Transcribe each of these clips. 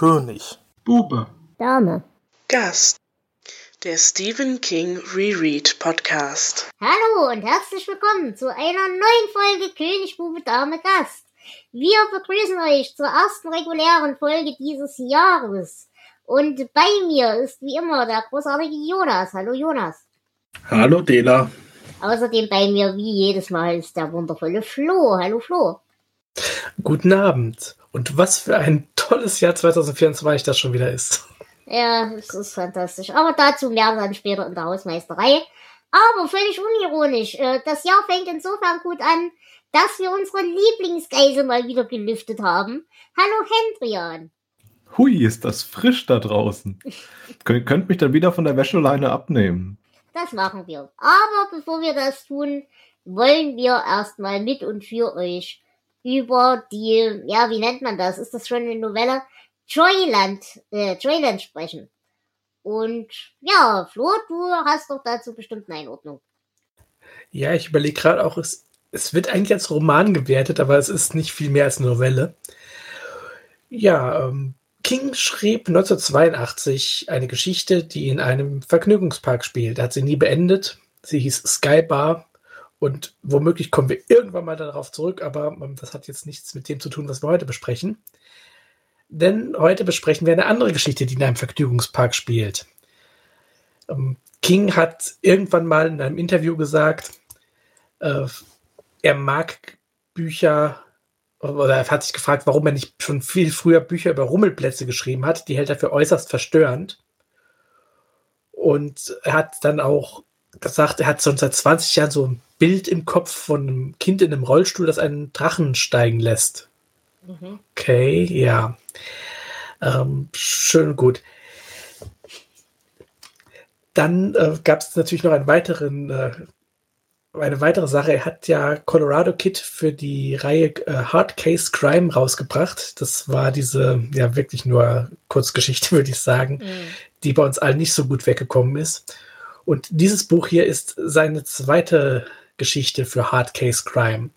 König. Bube. Dame. Gast. Der Stephen King Reread Podcast. Hallo und herzlich willkommen zu einer neuen Folge König, Bube, Dame, Gast. Wir begrüßen euch zur ersten regulären Folge dieses Jahres. Und bei mir ist wie immer der großartige Jonas. Hallo Jonas. Hallo Dela. Außerdem bei mir wie jedes Mal ist der wundervolle Flo. Hallo Flo. Guten Abend. Und was für ein tolles Jahr 2024 das schon wieder ist. Ja, es ist fantastisch. Aber dazu mehr dann später in der Hausmeisterei. Aber völlig unironisch. äh, Das Jahr fängt insofern gut an, dass wir unsere Lieblingsgeise mal wieder gelüftet haben. Hallo Hendrian. Hui, ist das frisch da draußen. Könnt, könnt mich dann wieder von der Wäscheleine abnehmen. Das machen wir. Aber bevor wir das tun, wollen wir erstmal mit und für euch über die, ja, wie nennt man das? Ist das schon eine Novelle? Joyland, äh, Joyland sprechen. Und ja, Flo, du hast doch dazu bestimmt eine Einordnung. Ja, ich überlege gerade auch, es, es wird eigentlich als Roman gewertet, aber es ist nicht viel mehr als eine Novelle. Ja, ähm, King schrieb 1982 eine Geschichte, die in einem Vergnügungspark spielt. Er hat sie nie beendet. Sie hieß Skybar. Und womöglich kommen wir irgendwann mal darauf zurück, aber ähm, das hat jetzt nichts mit dem zu tun, was wir heute besprechen. Denn heute besprechen wir eine andere Geschichte, die in einem Vergnügungspark spielt. Ähm, King hat irgendwann mal in einem Interview gesagt, äh, er mag Bücher oder er hat sich gefragt, warum er nicht schon viel früher Bücher über Rummelplätze geschrieben hat. Die hält er für äußerst verstörend. Und er hat dann auch gesagt, er hat schon seit 20 Jahren so Bild im Kopf von einem Kind in einem Rollstuhl, das einen Drachen steigen lässt. Mhm. Okay, ja. Ähm, schön gut. Dann äh, gab es natürlich noch einen weiteren, äh, eine weitere Sache. Er hat ja Colorado Kid für die Reihe äh, Hard Case Crime rausgebracht. Das war diese, ja, wirklich nur Kurzgeschichte, würde ich sagen, Mhm. die bei uns allen nicht so gut weggekommen ist. Und dieses Buch hier ist seine zweite Geschichte für Hard Case Crime.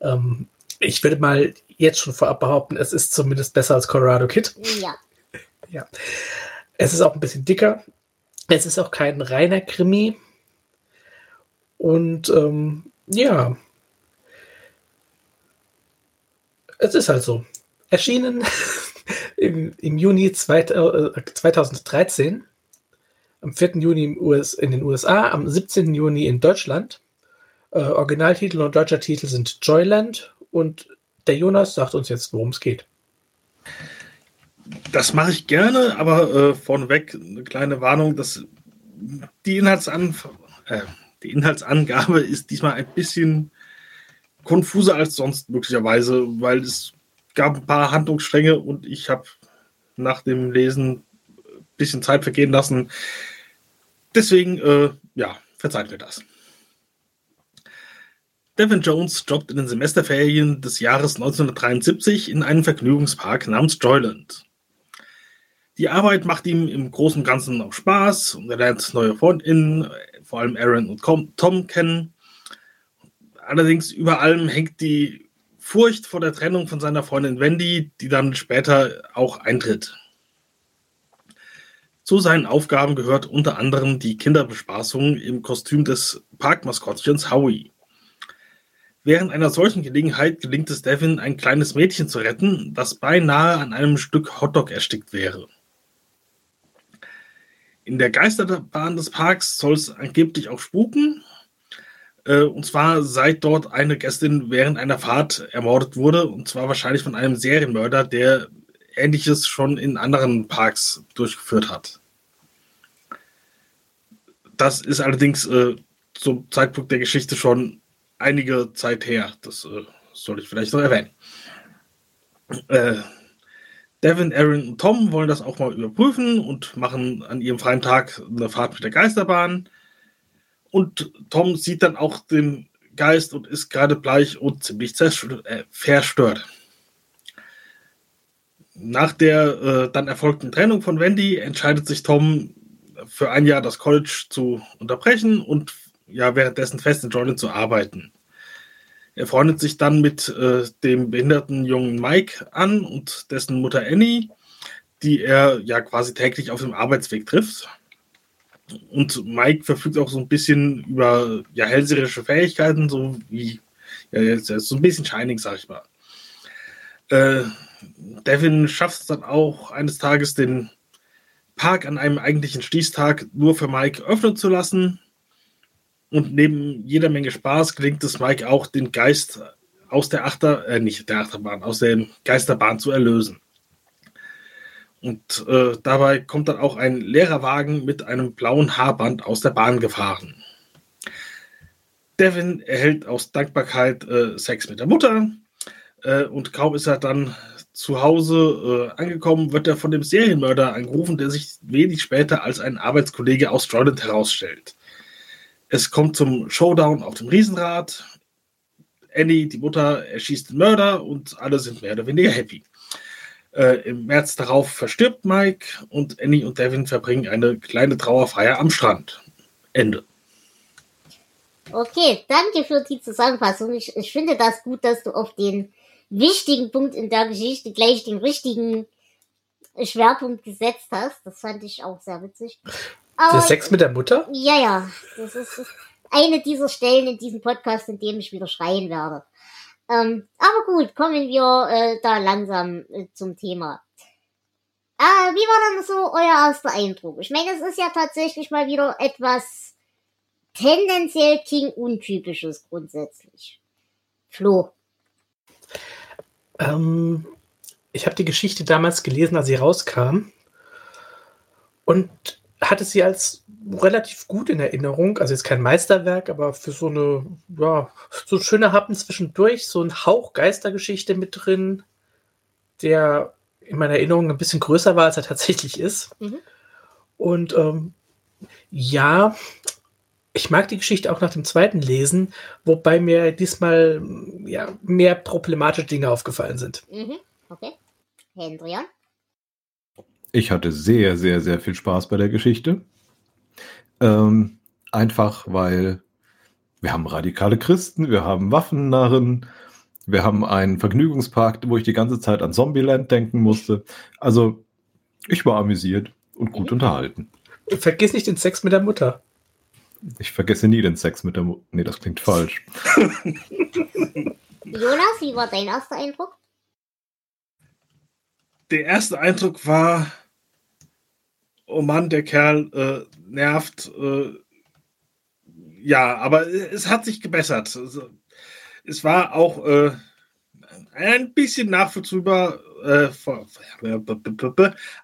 Ähm, ich würde mal jetzt schon vorab behaupten, es ist zumindest besser als Colorado Kid. Ja. Ja. Es ist auch ein bisschen dicker. Es ist auch kein reiner Krimi. Und ähm, ja. Es ist halt so. Erschienen im, im Juni zweit, äh, 2013. Am 4. Juni US, in den USA, am 17. Juni in Deutschland. Äh, Originaltitel und deutscher Titel sind Joyland und der Jonas sagt uns jetzt, worum es geht. Das mache ich gerne, aber äh, vorneweg eine kleine Warnung, dass die, Inhaltsan äh, die Inhaltsangabe ist diesmal ein bisschen konfuser als sonst möglicherweise, weil es gab ein paar Handlungsstränge und ich habe nach dem Lesen ein bisschen Zeit vergehen lassen. Deswegen, äh, ja, verzeiht mir das. Devin Jones jobbt in den Semesterferien des Jahres 1973 in einem Vergnügungspark namens Joyland. Die Arbeit macht ihm im Großen und Ganzen auch Spaß und er lernt neue FreundInnen, vor allem Aaron und Tom, kennen. Allerdings über allem hängt die Furcht vor der Trennung von seiner Freundin Wendy, die dann später auch eintritt. Zu seinen Aufgaben gehört unter anderem die Kinderbespaßung im Kostüm des Parkmaskottchens Howie. Während einer solchen Gelegenheit gelingt es Devin, ein kleines Mädchen zu retten, das beinahe an einem Stück Hotdog erstickt wäre. In der Geisterbahn des Parks soll es angeblich auch spuken. Äh, und zwar seit dort eine Gästin während einer Fahrt ermordet wurde. Und zwar wahrscheinlich von einem Serienmörder, der Ähnliches schon in anderen Parks durchgeführt hat. Das ist allerdings äh, zum Zeitpunkt der Geschichte schon einige Zeit her. Das äh, soll ich vielleicht noch erwähnen. Äh, Devin, Aaron und Tom wollen das auch mal überprüfen und machen an ihrem freien Tag eine Fahrt mit der Geisterbahn. Und Tom sieht dann auch den Geist und ist gerade bleich und ziemlich äh, verstört. Nach der äh, dann erfolgten Trennung von Wendy entscheidet sich Tom für ein Jahr das College zu unterbrechen und ja währenddessen fest in Jordan zu arbeiten. Er freundet sich dann mit äh, dem behinderten jungen Mike an und dessen Mutter Annie, die er ja quasi täglich auf dem Arbeitsweg trifft. Und Mike verfügt auch so ein bisschen über ja, hellseherische Fähigkeiten, so wie ja, jetzt, jetzt so ein bisschen Shining, sag ich mal. Äh, Devin schafft es dann auch eines Tages, den Park an einem eigentlichen Schließtag nur für Mike öffnen zu lassen. Und neben jeder Menge Spaß gelingt es Mike auch, den Geist aus der Achter, äh, nicht der Achterbahn, aus der Geisterbahn zu erlösen. Und äh, dabei kommt dann auch ein leerer Wagen mit einem blauen Haarband aus der Bahn gefahren. Devin erhält aus Dankbarkeit äh, Sex mit der Mutter äh, und kaum ist er dann zu Hause äh, angekommen, wird er von dem Serienmörder angerufen, der sich wenig später als ein Arbeitskollege aus Jordan herausstellt. Es kommt zum Showdown auf dem Riesenrad. Annie, die Mutter, erschießt den Mörder und alle sind mehr oder weniger happy. Äh, Im März darauf verstirbt Mike und Annie und Devin verbringen eine kleine Trauerfeier am Strand. Ende. Okay, danke für die Zusammenfassung. Ich, ich finde das gut, dass du auf den wichtigen Punkt in der Geschichte gleich den richtigen Schwerpunkt gesetzt hast. Das fand ich auch sehr witzig. Aber, der Sex mit der Mutter? Ja, ja. Das ist, ist eine dieser Stellen in diesem Podcast, in dem ich wieder schreien werde. Ähm, aber gut, kommen wir äh, da langsam äh, zum Thema. Äh, wie war dann so euer erster Eindruck? Ich meine, es ist ja tatsächlich mal wieder etwas tendenziell King-untypisches grundsätzlich. Flo. Ähm, ich habe die Geschichte damals gelesen, als sie rauskam. Und hatte sie als relativ gut in Erinnerung. Also jetzt kein Meisterwerk, aber für so eine, ja, so schöne Happen zwischendurch, so ein Hauch Geistergeschichte mit drin, der in meiner Erinnerung ein bisschen größer war, als er tatsächlich ist. Mhm. Und ähm, ja, ich mag die Geschichte auch nach dem zweiten Lesen, wobei mir diesmal ja, mehr problematische Dinge aufgefallen sind. Mhm. Okay. Hendrian? Ich hatte sehr, sehr, sehr viel Spaß bei der Geschichte. Ähm, einfach weil wir haben radikale Christen, wir haben Waffennarren, wir haben einen Vergnügungspark, wo ich die ganze Zeit an Zombieland denken musste. Also ich war amüsiert und gut mhm. unterhalten. Vergiss nicht den Sex mit der Mutter. Ich vergesse nie den Sex mit der Mutter. Nee, das klingt falsch. Jonas, wie war dein erster Eindruck? Der erste Eindruck war, oh Mann, der Kerl äh, nervt. Äh, ja, aber es hat sich gebessert. Also, es war auch äh, ein bisschen nachvollziehbar, äh,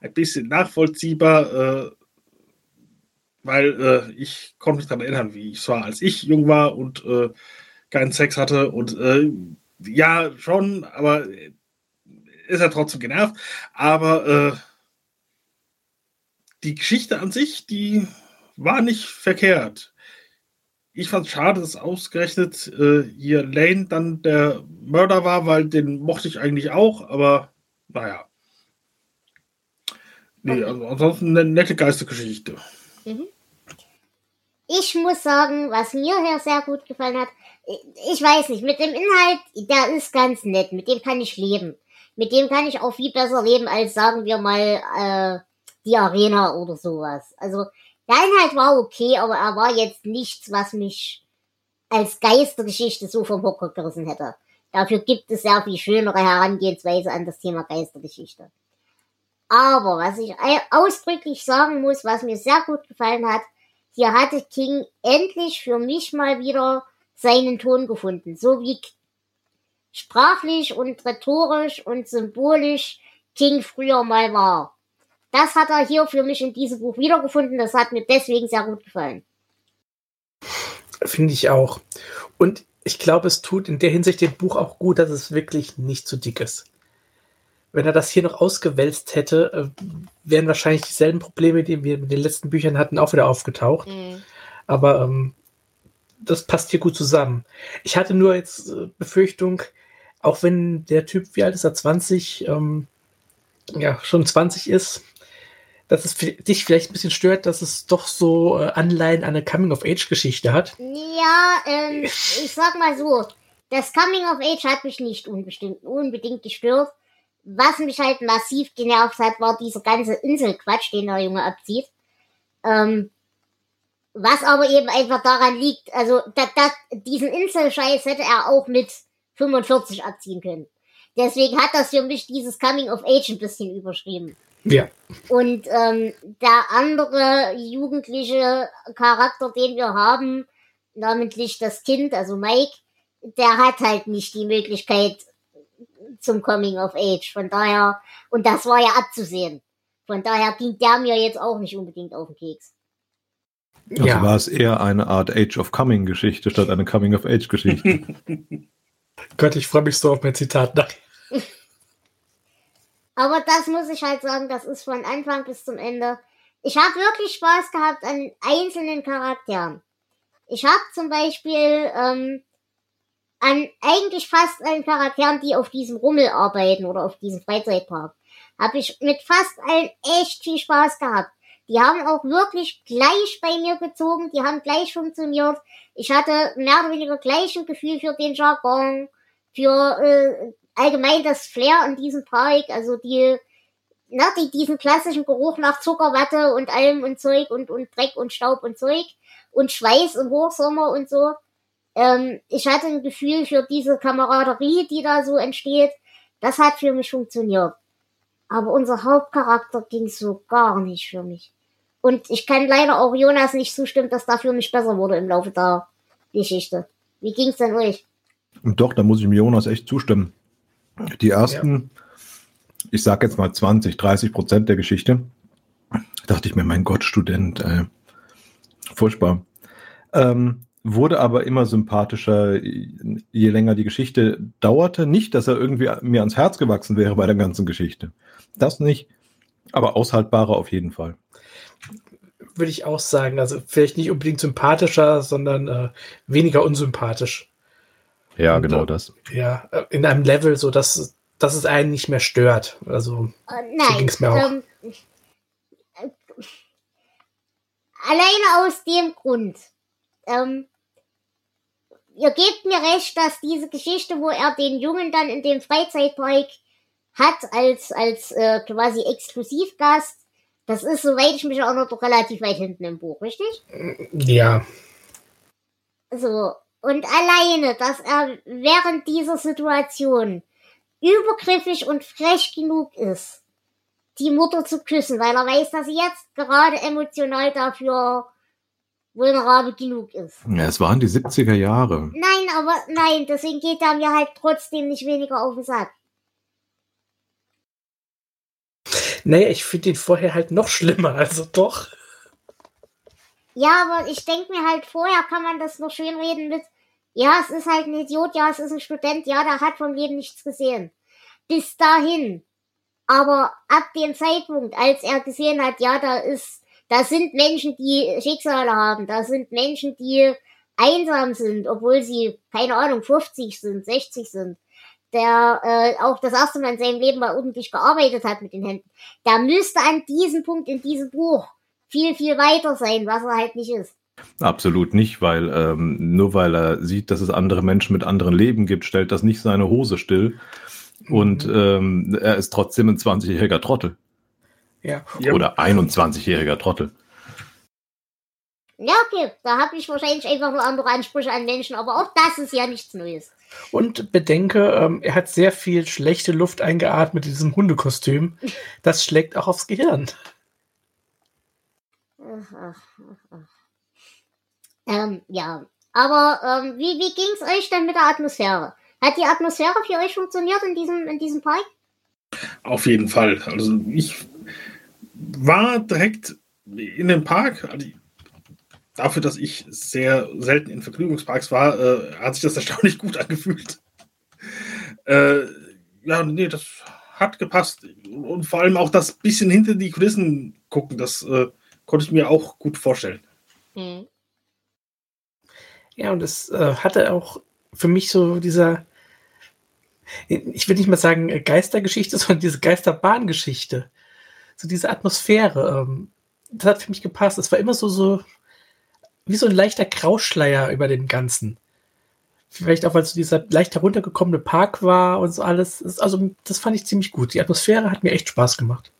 ein bisschen nachvollziehbar, äh, weil äh, ich konnte mich daran erinnern, wie ich war, als ich jung war und keinen Sex hatte und ja, schon, aber ist er trotzdem genervt. Aber die Geschichte an sich, die war nicht verkehrt. Ich fand es schade, dass ausgerechnet äh, hier Lane dann der Mörder war, weil den mochte ich eigentlich auch, aber naja. Nee, also ansonsten eine nette Geistergeschichte. Mhm. Ich muss sagen, was mir hier sehr gut gefallen hat, ich weiß nicht, mit dem Inhalt, der ist ganz nett, mit dem kann ich leben. Mit dem kann ich auch viel besser leben als, sagen wir mal, äh, die Arena oder sowas. Also der Inhalt war okay, aber er war jetzt nichts, was mich als Geistergeschichte so vom Hocker gerissen hätte. Dafür gibt es sehr viel schönere Herangehensweise an das Thema Geistergeschichte. Aber was ich ausdrücklich sagen muss, was mir sehr gut gefallen hat, hier hatte King endlich für mich mal wieder seinen Ton gefunden. So wie sprachlich und rhetorisch und symbolisch King früher mal war. Das hat er hier für mich in diesem Buch wiedergefunden. Das hat mir deswegen sehr gut gefallen. Finde ich auch. Und ich glaube, es tut in der Hinsicht dem Buch auch gut, dass es wirklich nicht zu dick ist. Wenn er das hier noch ausgewälzt hätte, äh, wären wahrscheinlich dieselben Probleme, die wir mit den letzten Büchern hatten, auch wieder aufgetaucht. Mhm. Aber ähm, das passt hier gut zusammen. Ich hatte nur jetzt äh, Befürchtung, auch wenn der Typ, wie alt ist er, 20, ähm, ja, schon 20 ist, dass es dich vielleicht ein bisschen stört, dass es doch so äh, Anleihen an eine Coming-of-Age-Geschichte hat. Ja, ähm, ich sag mal so, das Coming-of-Age hat mich nicht unbedingt gestört. was mich halt massiv genervt hat, war dieser ganze Inselquatsch, den der Junge abzieht. Ähm, was aber eben einfach daran liegt, also da, da, diesen Inselscheiß hätte er auch mit 45 abziehen können. Deswegen hat das für mich dieses Coming of Age ein bisschen überschrieben. Ja. Und ähm, der andere jugendliche Charakter, den wir haben, namentlich das Kind, also Mike, der hat halt nicht die Möglichkeit zum Coming of Age. Von daher, und das war ja abzusehen. Von daher ging der mir jetzt auch nicht unbedingt auf den Keks. Also ja. war es eher eine Art Age of Coming Geschichte statt eine Coming of Age Geschichte. Gott, ich freue mich so auf mein Zitat nachher. Aber das muss ich halt sagen, das ist von Anfang bis zum Ende. Ich habe wirklich Spaß gehabt an einzelnen Charakteren. Ich habe zum Beispiel ähm, an eigentlich fast allen Charakteren, die auf diesem Rummel arbeiten oder auf diesem Freizeitpark, habe ich mit fast allen echt viel Spaß gehabt. Die haben auch wirklich gleich bei mir gezogen, die haben gleich funktioniert. Ich hatte mehr oder weniger gleich ein Gefühl für den Jargon, für äh, allgemein das Flair in diesem Park, also die, na, die, diesen klassischen Geruch nach Zuckerwatte und allem und Zeug und, und Dreck und Staub und Zeug und Schweiß im Hochsommer und so. Ähm, ich hatte ein Gefühl für diese Kameraderie, die da so entsteht. Das hat für mich funktioniert. Aber unser Hauptcharakter ging so gar nicht für mich. Und ich kann leider auch Jonas nicht zustimmen, dass dafür nicht besser wurde im Laufe der Geschichte. Wie ging's denn euch? Doch, da muss ich mir Jonas echt zustimmen. Die ersten, ja. ich sag jetzt mal 20, 30 Prozent der Geschichte, dachte ich mir, mein Gott, Student, ey. furchtbar. Ähm, wurde aber immer sympathischer, je länger die Geschichte dauerte. Nicht, dass er irgendwie mir ans Herz gewachsen wäre bei der ganzen Geschichte. Das nicht, aber aushaltbarer auf jeden Fall. Würde ich auch sagen. Also vielleicht nicht unbedingt sympathischer, sondern äh, weniger unsympathisch. Ja, Und, genau äh, das. Ja, äh, in einem Level, so dass, dass es einen nicht mehr stört. Also uh, nein, so ging es mir auch. Ähm, äh, alleine aus dem Grund. Ähm, ihr gebt mir recht, dass diese Geschichte, wo er den Jungen dann in dem Freizeitpark hat als als äh, quasi Exklusivgast, das ist, soweit ich mich erinnere, doch relativ weit hinten im Buch, richtig? Ja. So, und alleine, dass er während dieser Situation übergriffig und frech genug ist, die Mutter zu küssen, weil er weiß, dass sie jetzt gerade emotional dafür vulnerabel genug ist. Ja, es waren die 70er Jahre. Nein, aber nein, deswegen geht er mir halt trotzdem nicht weniger auf den Sack. Naja, ich finde ihn vorher halt noch schlimmer, also doch. Ja, aber ich denke mir halt, vorher kann man das noch schön reden mit, ja, es ist halt ein Idiot, ja, es ist ein Student, ja, der hat vom Leben nichts gesehen. Bis dahin. Aber ab dem Zeitpunkt, als er gesehen hat, ja, da ist da sind Menschen, die Schicksale haben. Da sind Menschen, die einsam sind, obwohl sie, keine Ahnung, 50 sind, 60 sind. Der äh, auch das erste Mal in seinem Leben mal ordentlich gearbeitet hat mit den Händen. Der müsste an diesem Punkt in diesem Buch viel, viel weiter sein, was er halt nicht ist. Absolut nicht, weil ähm, nur weil er sieht, dass es andere Menschen mit anderen Leben gibt, stellt das nicht seine Hose still. Und mhm. ähm, er ist trotzdem ein 20-jähriger Trottel. Ja. Oder 21-jähriger Trottel. Ja, okay. Da habe ich wahrscheinlich einfach nur andere Ansprüche an Menschen, aber auch das ist ja nichts Neues. Und bedenke, ähm, er hat sehr viel schlechte Luft eingeatmet in diesem Hundekostüm. Das schlägt auch aufs Gehirn. Ähm, ja, aber ähm, wie, wie ging es euch denn mit der Atmosphäre? Hat die Atmosphäre für euch funktioniert in diesem, in diesem Park? Auf jeden Fall. Also ich war direkt in dem Park. Also dafür, dass ich sehr selten in Vergnügungsparks war, äh, hat sich das erstaunlich gut angefühlt. Äh, ja, nee, das hat gepasst. Und vor allem auch das bisschen hinter die Kulissen gucken, das äh, konnte ich mir auch gut vorstellen. Mhm. Ja, und es äh, hatte auch für mich so dieser, ich will nicht mal sagen Geistergeschichte, sondern diese Geisterbahngeschichte so diese Atmosphäre, ähm, das hat für mich gepasst. Es war immer so, so wie so ein leichter Grauschleier über dem Ganzen. Vielleicht auch, weil so dieser leicht heruntergekommene Park war und so alles. Also, das fand ich ziemlich gut. Die Atmosphäre hat mir echt Spaß gemacht.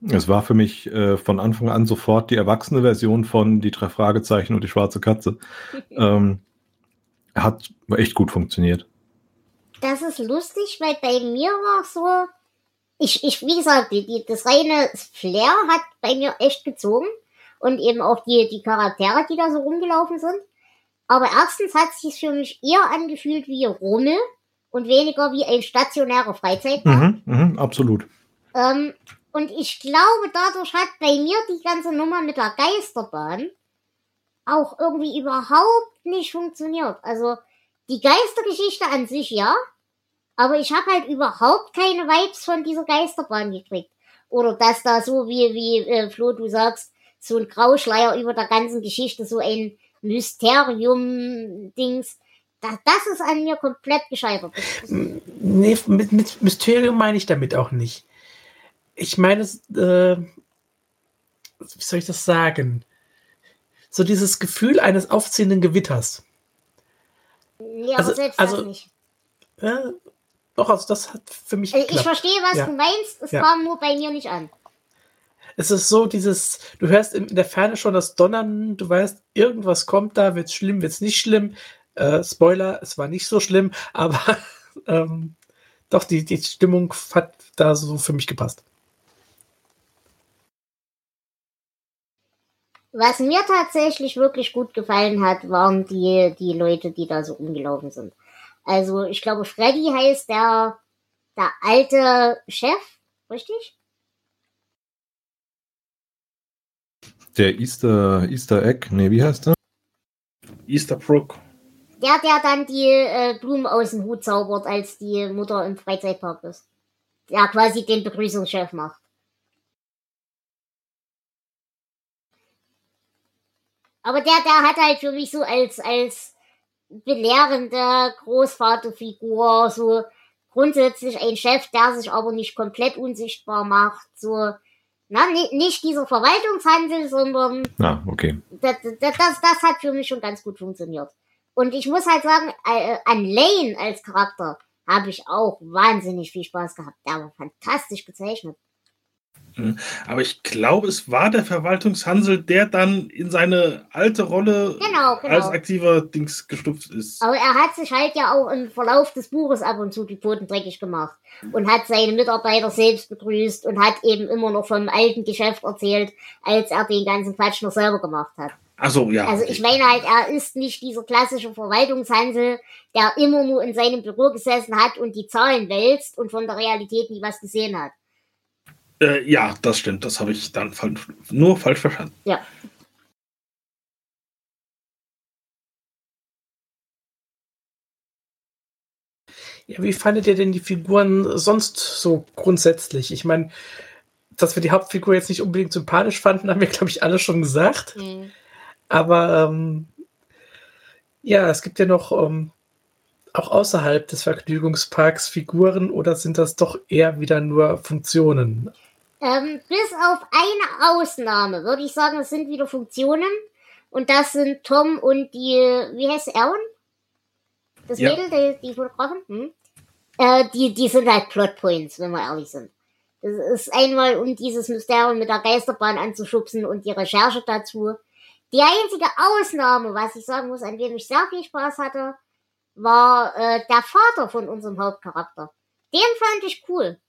Es war für mich äh, von Anfang an sofort die erwachsene Version von Die drei Fragezeichen und die schwarze Katze. ähm, hat echt gut funktioniert. Das ist lustig, weil bei mir war so, ich, ich, wie gesagt, die, die, das reine Flair hat bei mir echt gezogen und eben auch die, die Charaktere, die da so rumgelaufen sind. Aber erstens hat es sich für mich eher angefühlt wie Rummel und weniger wie ein stationärer Freizeitpark. Mhm, mhm, absolut. Ähm, und ich glaube, dadurch hat bei mir die ganze Nummer mit der Geisterbahn auch irgendwie überhaupt nicht funktioniert. Also die Geistergeschichte an sich ja, aber ich habe halt überhaupt keine Vibes von dieser Geisterbahn gekriegt. Oder dass da so wie, wie äh, Flo, du sagst, so ein Grauschleier über der ganzen Geschichte, so ein Mysterium-Dings. Das, das ist an mir komplett gescheitert. Nee, mit, mit Mysterium meine ich damit auch nicht. Ich meine, äh, wie soll ich das sagen? So dieses Gefühl eines aufziehenden Gewitters. Ja, also, selbst also, das nicht. Ja, doch, also das hat für mich. Also ich verstehe, was ja. du meinst, es ja. kam nur bei mir nicht an. Es ist so dieses, du hörst in der Ferne schon das Donnern, du weißt, irgendwas kommt da, wird's schlimm, wird's nicht schlimm. Äh, Spoiler, es war nicht so schlimm, aber ähm, doch, die, die Stimmung hat da so für mich gepasst. Was mir tatsächlich wirklich gut gefallen hat, waren die, die Leute, die da so rumgelaufen sind. Also ich glaube, Freddy heißt der, der alte Chef, richtig? Der Easter, Easter Egg, nee, wie heißt der? Easter Brook. Der, der dann die äh, Blumen aus dem Hut zaubert, als die Mutter im Freizeitpark ist. Der quasi den Begrüßungschef macht. Aber der, der hat halt für mich so als, als belehrende Großvaterfigur, so grundsätzlich ein Chef, der sich aber nicht komplett unsichtbar macht, so, na, nicht dieser Verwaltungshandel, sondern. Ah, okay. Das, das, das, hat für mich schon ganz gut funktioniert. Und ich muss halt sagen, äh, an Lane als Charakter habe ich auch wahnsinnig viel Spaß gehabt. Der war fantastisch gezeichnet. Mhm. Aber ich glaube, es war der Verwaltungshansel, der dann in seine alte Rolle genau, genau. als aktiver Dings gestupft ist. Aber er hat sich halt ja auch im Verlauf des Buches ab und zu die Pfoten dreckig gemacht und hat seine Mitarbeiter selbst begrüßt und hat eben immer noch vom alten Geschäft erzählt, als er den ganzen Quatsch noch selber gemacht hat. Ach so, ja. Also ich meine halt, er ist nicht dieser klassische Verwaltungshansel, der immer nur in seinem Büro gesessen hat und die Zahlen wälzt und von der Realität nie was gesehen hat. Äh, ja, das stimmt. Das habe ich dann falsch, nur falsch verstanden. Ja. Ja, wie fandet ihr denn die Figuren sonst so grundsätzlich? Ich meine, dass wir die Hauptfigur jetzt nicht unbedingt sympathisch fanden, haben wir, glaube ich, alle schon gesagt. Mhm. Aber ähm, ja, es gibt ja noch ähm, auch außerhalb des Vergnügungsparks Figuren oder sind das doch eher wieder nur Funktionen? Ähm, bis auf eine Ausnahme würde ich sagen, es sind wieder Funktionen. Und das sind Tom und die, wie heißt Aaron? Das ja. Mädel, die, die Fotografin? Hm? Äh, die, die sind halt Plotpoints, wenn wir ehrlich sind. Das ist einmal, um dieses Mysterium mit der Geisterbahn anzuschubsen und die Recherche dazu. Die einzige Ausnahme, was ich sagen muss, an dem ich sehr viel Spaß hatte, war äh, der Vater von unserem Hauptcharakter. Den fand ich cool.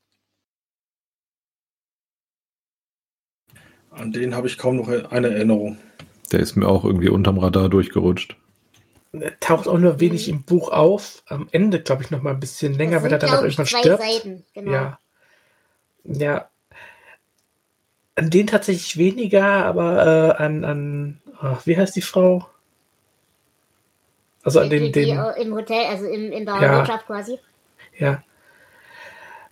An den habe ich kaum noch eine Erinnerung. Der ist mir auch irgendwie unterm Radar durchgerutscht. Er taucht auch nur wenig im Buch auf. Am Ende, glaube ich, noch mal ein bisschen länger, wenn er dann irgendwann stirbt. Seiten, genau. Ja. Ja. An den tatsächlich weniger, aber äh, an, an oh, wie heißt die Frau? Also an den, den im Hotel, also in, in der ja, Wirtschaft quasi. Ja.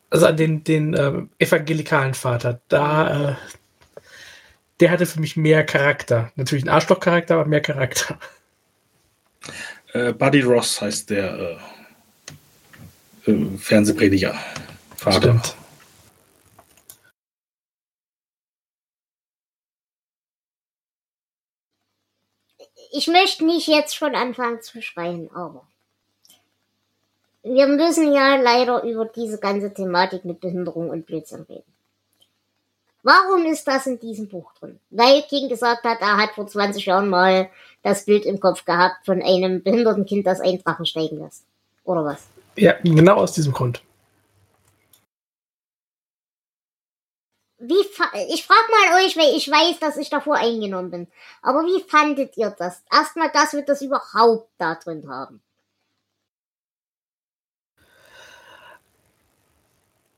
Also an den, den äh, evangelikalen Vater. Da, äh, der hatte für mich mehr Charakter. Natürlich ein Arschloch-Charakter, aber mehr Charakter. Äh, Buddy Ross heißt der äh, äh, Fernsehprediger. Vater. Stimmt. ich möchte nicht jetzt schon anfangen zu schreien, aber wir müssen ja leider über diese ganze Thematik mit Behinderung und Blödsinn reden. Warum ist das in diesem Buch drin? Weil King gesagt hat, er hat vor 20 Jahren mal das Bild im Kopf gehabt von einem behinderten Kind, das einen Drachen steigen lässt. Oder was? Ja, genau aus diesem Grund. Wie ich frage mal euch, weil ich weiß, dass ich davor eingenommen bin. Aber wie fandet ihr das? Erstmal, dass wir das überhaupt da drin haben.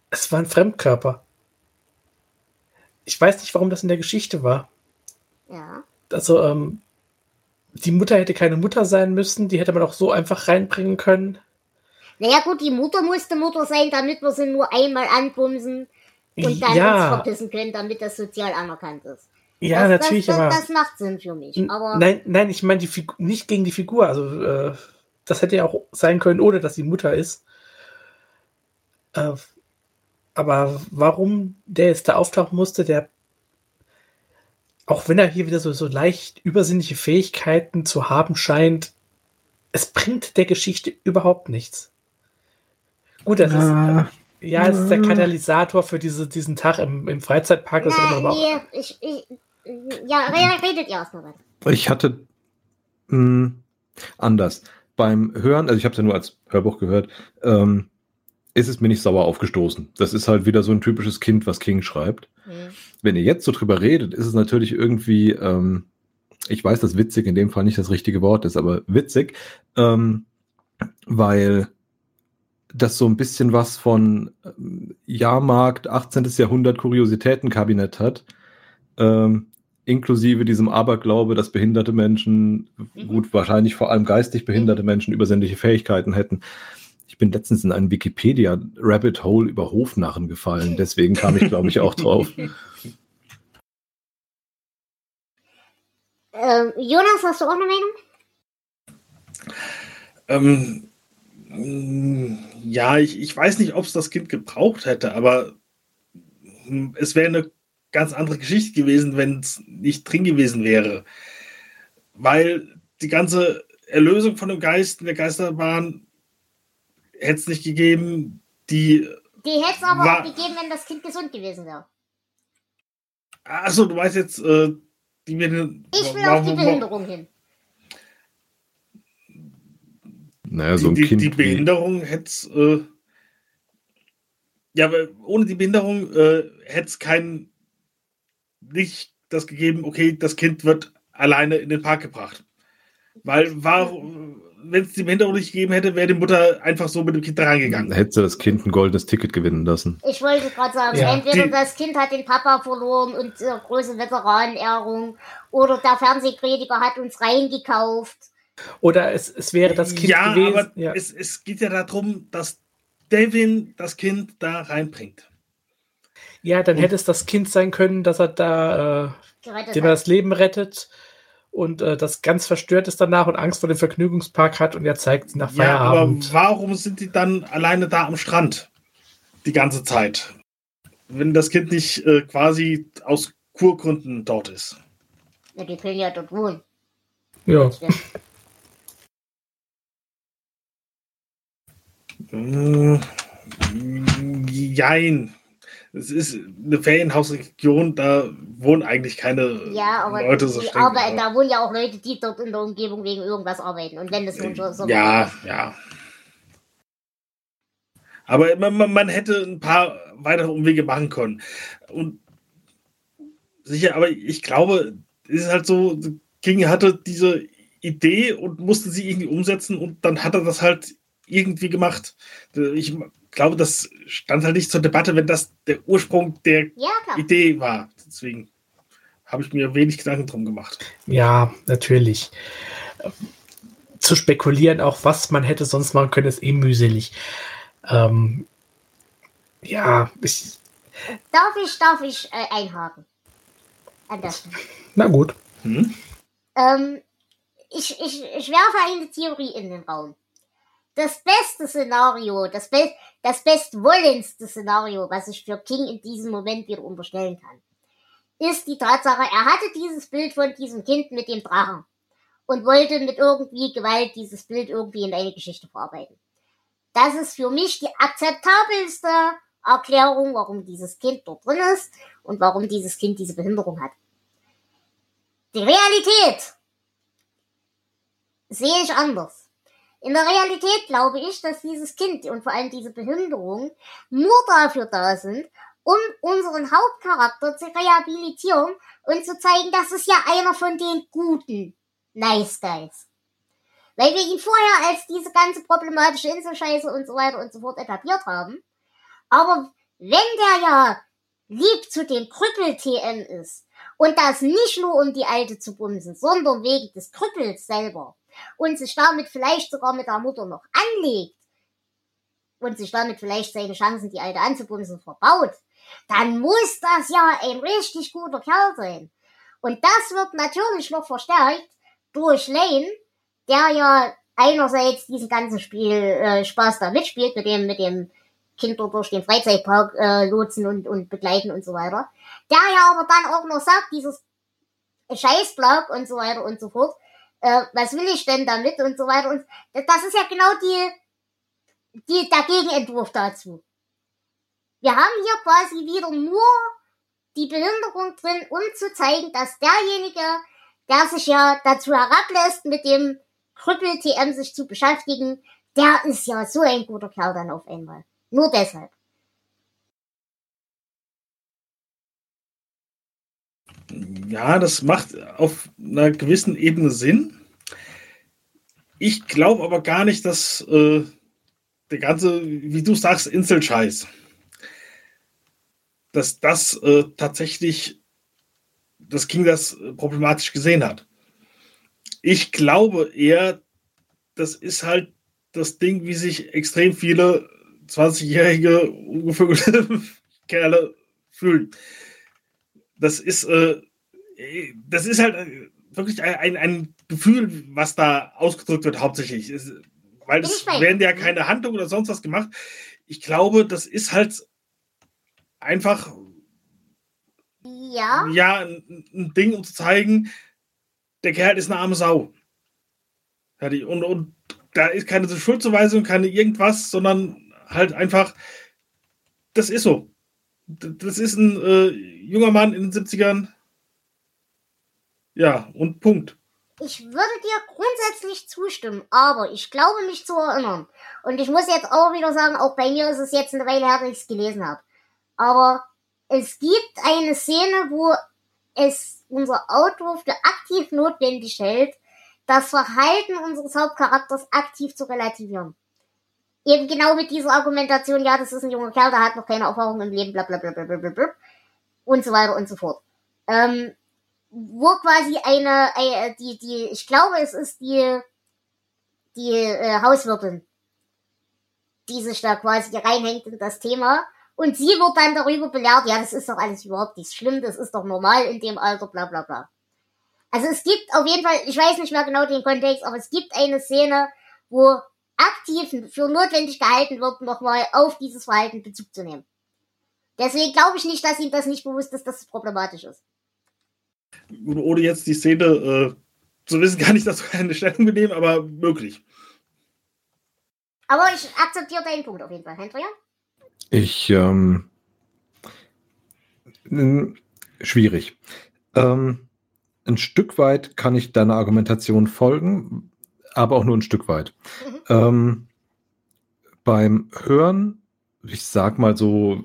Es war ein Fremdkörper. Ich weiß nicht, warum das in der Geschichte war. Ja. Also, ähm, die Mutter hätte keine Mutter sein müssen, die hätte man auch so einfach reinbringen können. Naja gut, die Mutter musste Mutter sein, damit wir sie nur einmal anbumsen und dann ja. uns verpissen können, damit das sozial anerkannt ist. Ja, das, natürlich, das, aber. Das macht Sinn für mich. Aber nein, nein, ich meine nicht gegen die Figur. Also, äh, das hätte ja auch sein können, ohne dass sie Mutter ist. Äh, aber warum der jetzt da auftauchen musste, der auch wenn er hier wieder so, so leicht übersinnliche Fähigkeiten zu haben scheint, es bringt der Geschichte überhaupt nichts. Gut, das ja. ist. Ja, es ist der Katalysator für diese, diesen Tag im, im Freizeitpark. Das Na, nee, ich, ich, ja, redet ihr erstmal weiter. Ich hatte mh, hm, anders. Beim Hören, also ich habe es ja nur als Hörbuch gehört, ähm, ist es mir nicht sauer aufgestoßen. Das ist halt wieder so ein typisches Kind, was King schreibt. Mhm. Wenn ihr jetzt so drüber redet, ist es natürlich irgendwie, ähm, ich weiß, dass witzig in dem Fall nicht das richtige Wort ist, aber witzig, ähm, weil das so ein bisschen was von ähm, Jahrmarkt, 18. Jahrhundert Kuriositätenkabinett hat. Ähm, inklusive diesem Aberglaube, dass behinderte Menschen, mhm. gut, wahrscheinlich vor allem geistig behinderte Menschen übersinnliche Fähigkeiten hätten. Ich bin letztens in einen Wikipedia-Rabbit Hole über Hofnarren gefallen, deswegen kam ich, glaube ich, auch drauf. Ähm, Jonas, hast du auch eine Meinung? Ähm, Mm, ja, ich, ich weiß nicht, ob es das Kind gebraucht hätte, aber hm, es wäre eine ganz andere Geschichte gewesen, wenn es nicht drin gewesen wäre. Weil die ganze Erlösung von dem Geist in der Geisterbahn hätte es nicht gegeben. Die, die hätte es aber war, auch gegeben, wenn das Kind gesund gewesen wäre. Achso, du weißt jetzt, äh, die mir. Ich will auf die Behinderung hin. Naja, so ein die, Kind. Die Behinderung hätte es. Äh, ja, aber ohne die Behinderung äh, hätte es kein. Nicht das gegeben, okay, das Kind wird alleine in den Park gebracht. Weil, wenn es die Behinderung nicht gegeben hätte, wäre die Mutter einfach so mit dem Kind da reingegangen. Hätte das Kind ein goldenes Ticket gewinnen lassen. Ich wollte gerade sagen, ja. entweder die, das Kind hat den Papa verloren und äh, große Veteranenehrung oder der Fernsehprediger hat uns reingekauft. Oder es, es wäre das Kind ja, gewesen. Aber ja, aber es, es geht ja darum, dass Devin das Kind da reinbringt. Ja, dann und hätte es das Kind sein können, dass er da äh, dem er das Leben rettet und äh, das ganz verstört ist danach und Angst vor dem Vergnügungspark hat und er zeigt nach Feierabend. Ja, aber warum sind die dann alleine da am Strand die ganze Zeit? Wenn das Kind nicht äh, quasi aus Kurgründen dort ist. Ja, die können ja dort wohnen. Ja. Hm, jein. Es ist eine Ferienhausregion, da wohnen eigentlich keine ja, aber Leute so streng. Aber da wohnen ja auch Leute, die dort in der Umgebung wegen irgendwas arbeiten. Und wenn das nun so, so Ja, ja. Aber man, man, hätte ein paar weitere Umwege machen können. Und sicher, aber ich glaube, es ist halt so, King hatte diese Idee und musste sie irgendwie umsetzen und dann hat er das halt irgendwie gemacht. Ich glaube, das stand halt nicht zur Debatte, wenn das der Ursprung der ja, Idee war. Deswegen habe ich mir wenig Gedanken drum gemacht. Ja, natürlich. Zu spekulieren, auch was man hätte sonst machen können, ist eh mühselig. Ähm, ja, ich. Darf ich, darf ich äh, einhaken? An das. Na gut. Hm? Ähm, ich, ich, ich werfe eine Theorie in den Raum das beste Szenario, das, be das bestwollendste Szenario, was ich für King in diesem Moment wieder unterstellen kann, ist die Tatsache, er hatte dieses Bild von diesem Kind mit dem Drachen. und wollte mit irgendwie Gewalt dieses Bild irgendwie in eine Geschichte verarbeiten. Das ist für mich die akzeptabelste Erklärung, warum dieses Kind dort drin ist und warum dieses Kind diese Behinderung hat. Die Realität sehe ich anders. In der Realität glaube ich, dass dieses Kind und vor allem diese Behinderung nur dafür da sind, um unseren Hauptcharakter zu rehabilitieren und zu zeigen, das ist ja einer von den guten Nice Guys. Weil wir ihn vorher als diese ganze problematische Inselscheiße und so weiter und so fort etabliert haben. Aber wenn der ja lieb zu dem Krüppel-TM ist und das nicht nur um die Alte zu bumsen, sondern wegen des Krüppels selber und sich damit vielleicht sogar mit der Mutter noch anlegt und sich damit vielleicht seine Chancen, die Alte anzubumsen, verbaut, dann muss das ja ein richtig guter Kerl sein. Und das wird natürlich noch verstärkt durch Lane, der ja einerseits diesen ganzen Spiel äh, Spaß da mitspielt, mit dem, mit dem Kinder durch den Freizeitpark äh, lotsen und, und begleiten und so weiter. Der ja aber dann auch noch sagt, dieses Scheißblock und so weiter und so fort, äh, was will ich denn damit und so weiter und das ist ja genau die, die der Gegenentwurf dazu. Wir haben hier quasi wieder nur die Behinderung drin, um zu zeigen, dass derjenige, der sich ja dazu herablässt, mit dem Krüppel-TM sich zu beschäftigen, der ist ja so ein guter Kerl dann auf einmal. Nur deshalb. Ja, das macht auf einer gewissen Ebene Sinn. Ich glaube aber gar nicht, dass äh, der ganze, wie du sagst, Inselscheiß, dass das äh, tatsächlich das King das problematisch gesehen hat. Ich glaube eher, das ist halt das Ding, wie sich extrem viele 20-jährige ungefährliche Kerle fühlen. Das ist, äh, das ist halt äh, wirklich ein, ein Gefühl, was da ausgedrückt wird, hauptsächlich. Ist, weil es werden ja keine Handlung oder sonst was gemacht. Ich glaube, das ist halt einfach ja, ja ein, ein Ding, um zu zeigen, der Kerl ist eine arme Sau. Und, und da ist keine Schuldzuweisung, keine irgendwas, sondern halt einfach, das ist so. Das ist ein äh, junger Mann in den 70ern. Ja, und Punkt. Ich würde dir grundsätzlich zustimmen, aber ich glaube mich zu erinnern. Und ich muss jetzt auch wieder sagen, auch bei mir ist es jetzt eine Weile her, dass ich es gelesen habe. Aber es gibt eine Szene, wo es unser Autor für aktiv notwendig hält, das Verhalten unseres Hauptcharakters aktiv zu relativieren eben genau mit dieser Argumentation, ja, das ist ein junger Kerl, der hat noch keine Erfahrung im Leben, bla bla bla bla bla bla, bla und so weiter und so fort. Ähm, wo quasi eine, eine, die, die, ich glaube, es ist die, die äh, Hauswirtin, die sich da quasi reinhängt in das Thema. Und sie wird dann darüber belehrt, ja, das ist doch alles überhaupt nicht schlimm, das ist doch normal in dem Alter, bla bla bla. Also es gibt auf jeden Fall, ich weiß nicht mehr genau den Kontext, aber es gibt eine Szene, wo aktiv für notwendig gehalten wird, nochmal auf dieses Verhalten Bezug zu nehmen. Deswegen glaube ich nicht, dass ihm das nicht bewusst ist, dass es problematisch ist. Ohne jetzt die Szene äh, zu wissen, kann ich das keine Stellung benehmen, aber möglich. Aber ich akzeptiere deinen Punkt auf jeden Fall. Hendria? Ich, ähm, schwierig. Ähm, ein Stück weit kann ich deiner Argumentation folgen, aber auch nur ein Stück weit. Mhm. Ähm, beim Hören, ich sag mal so,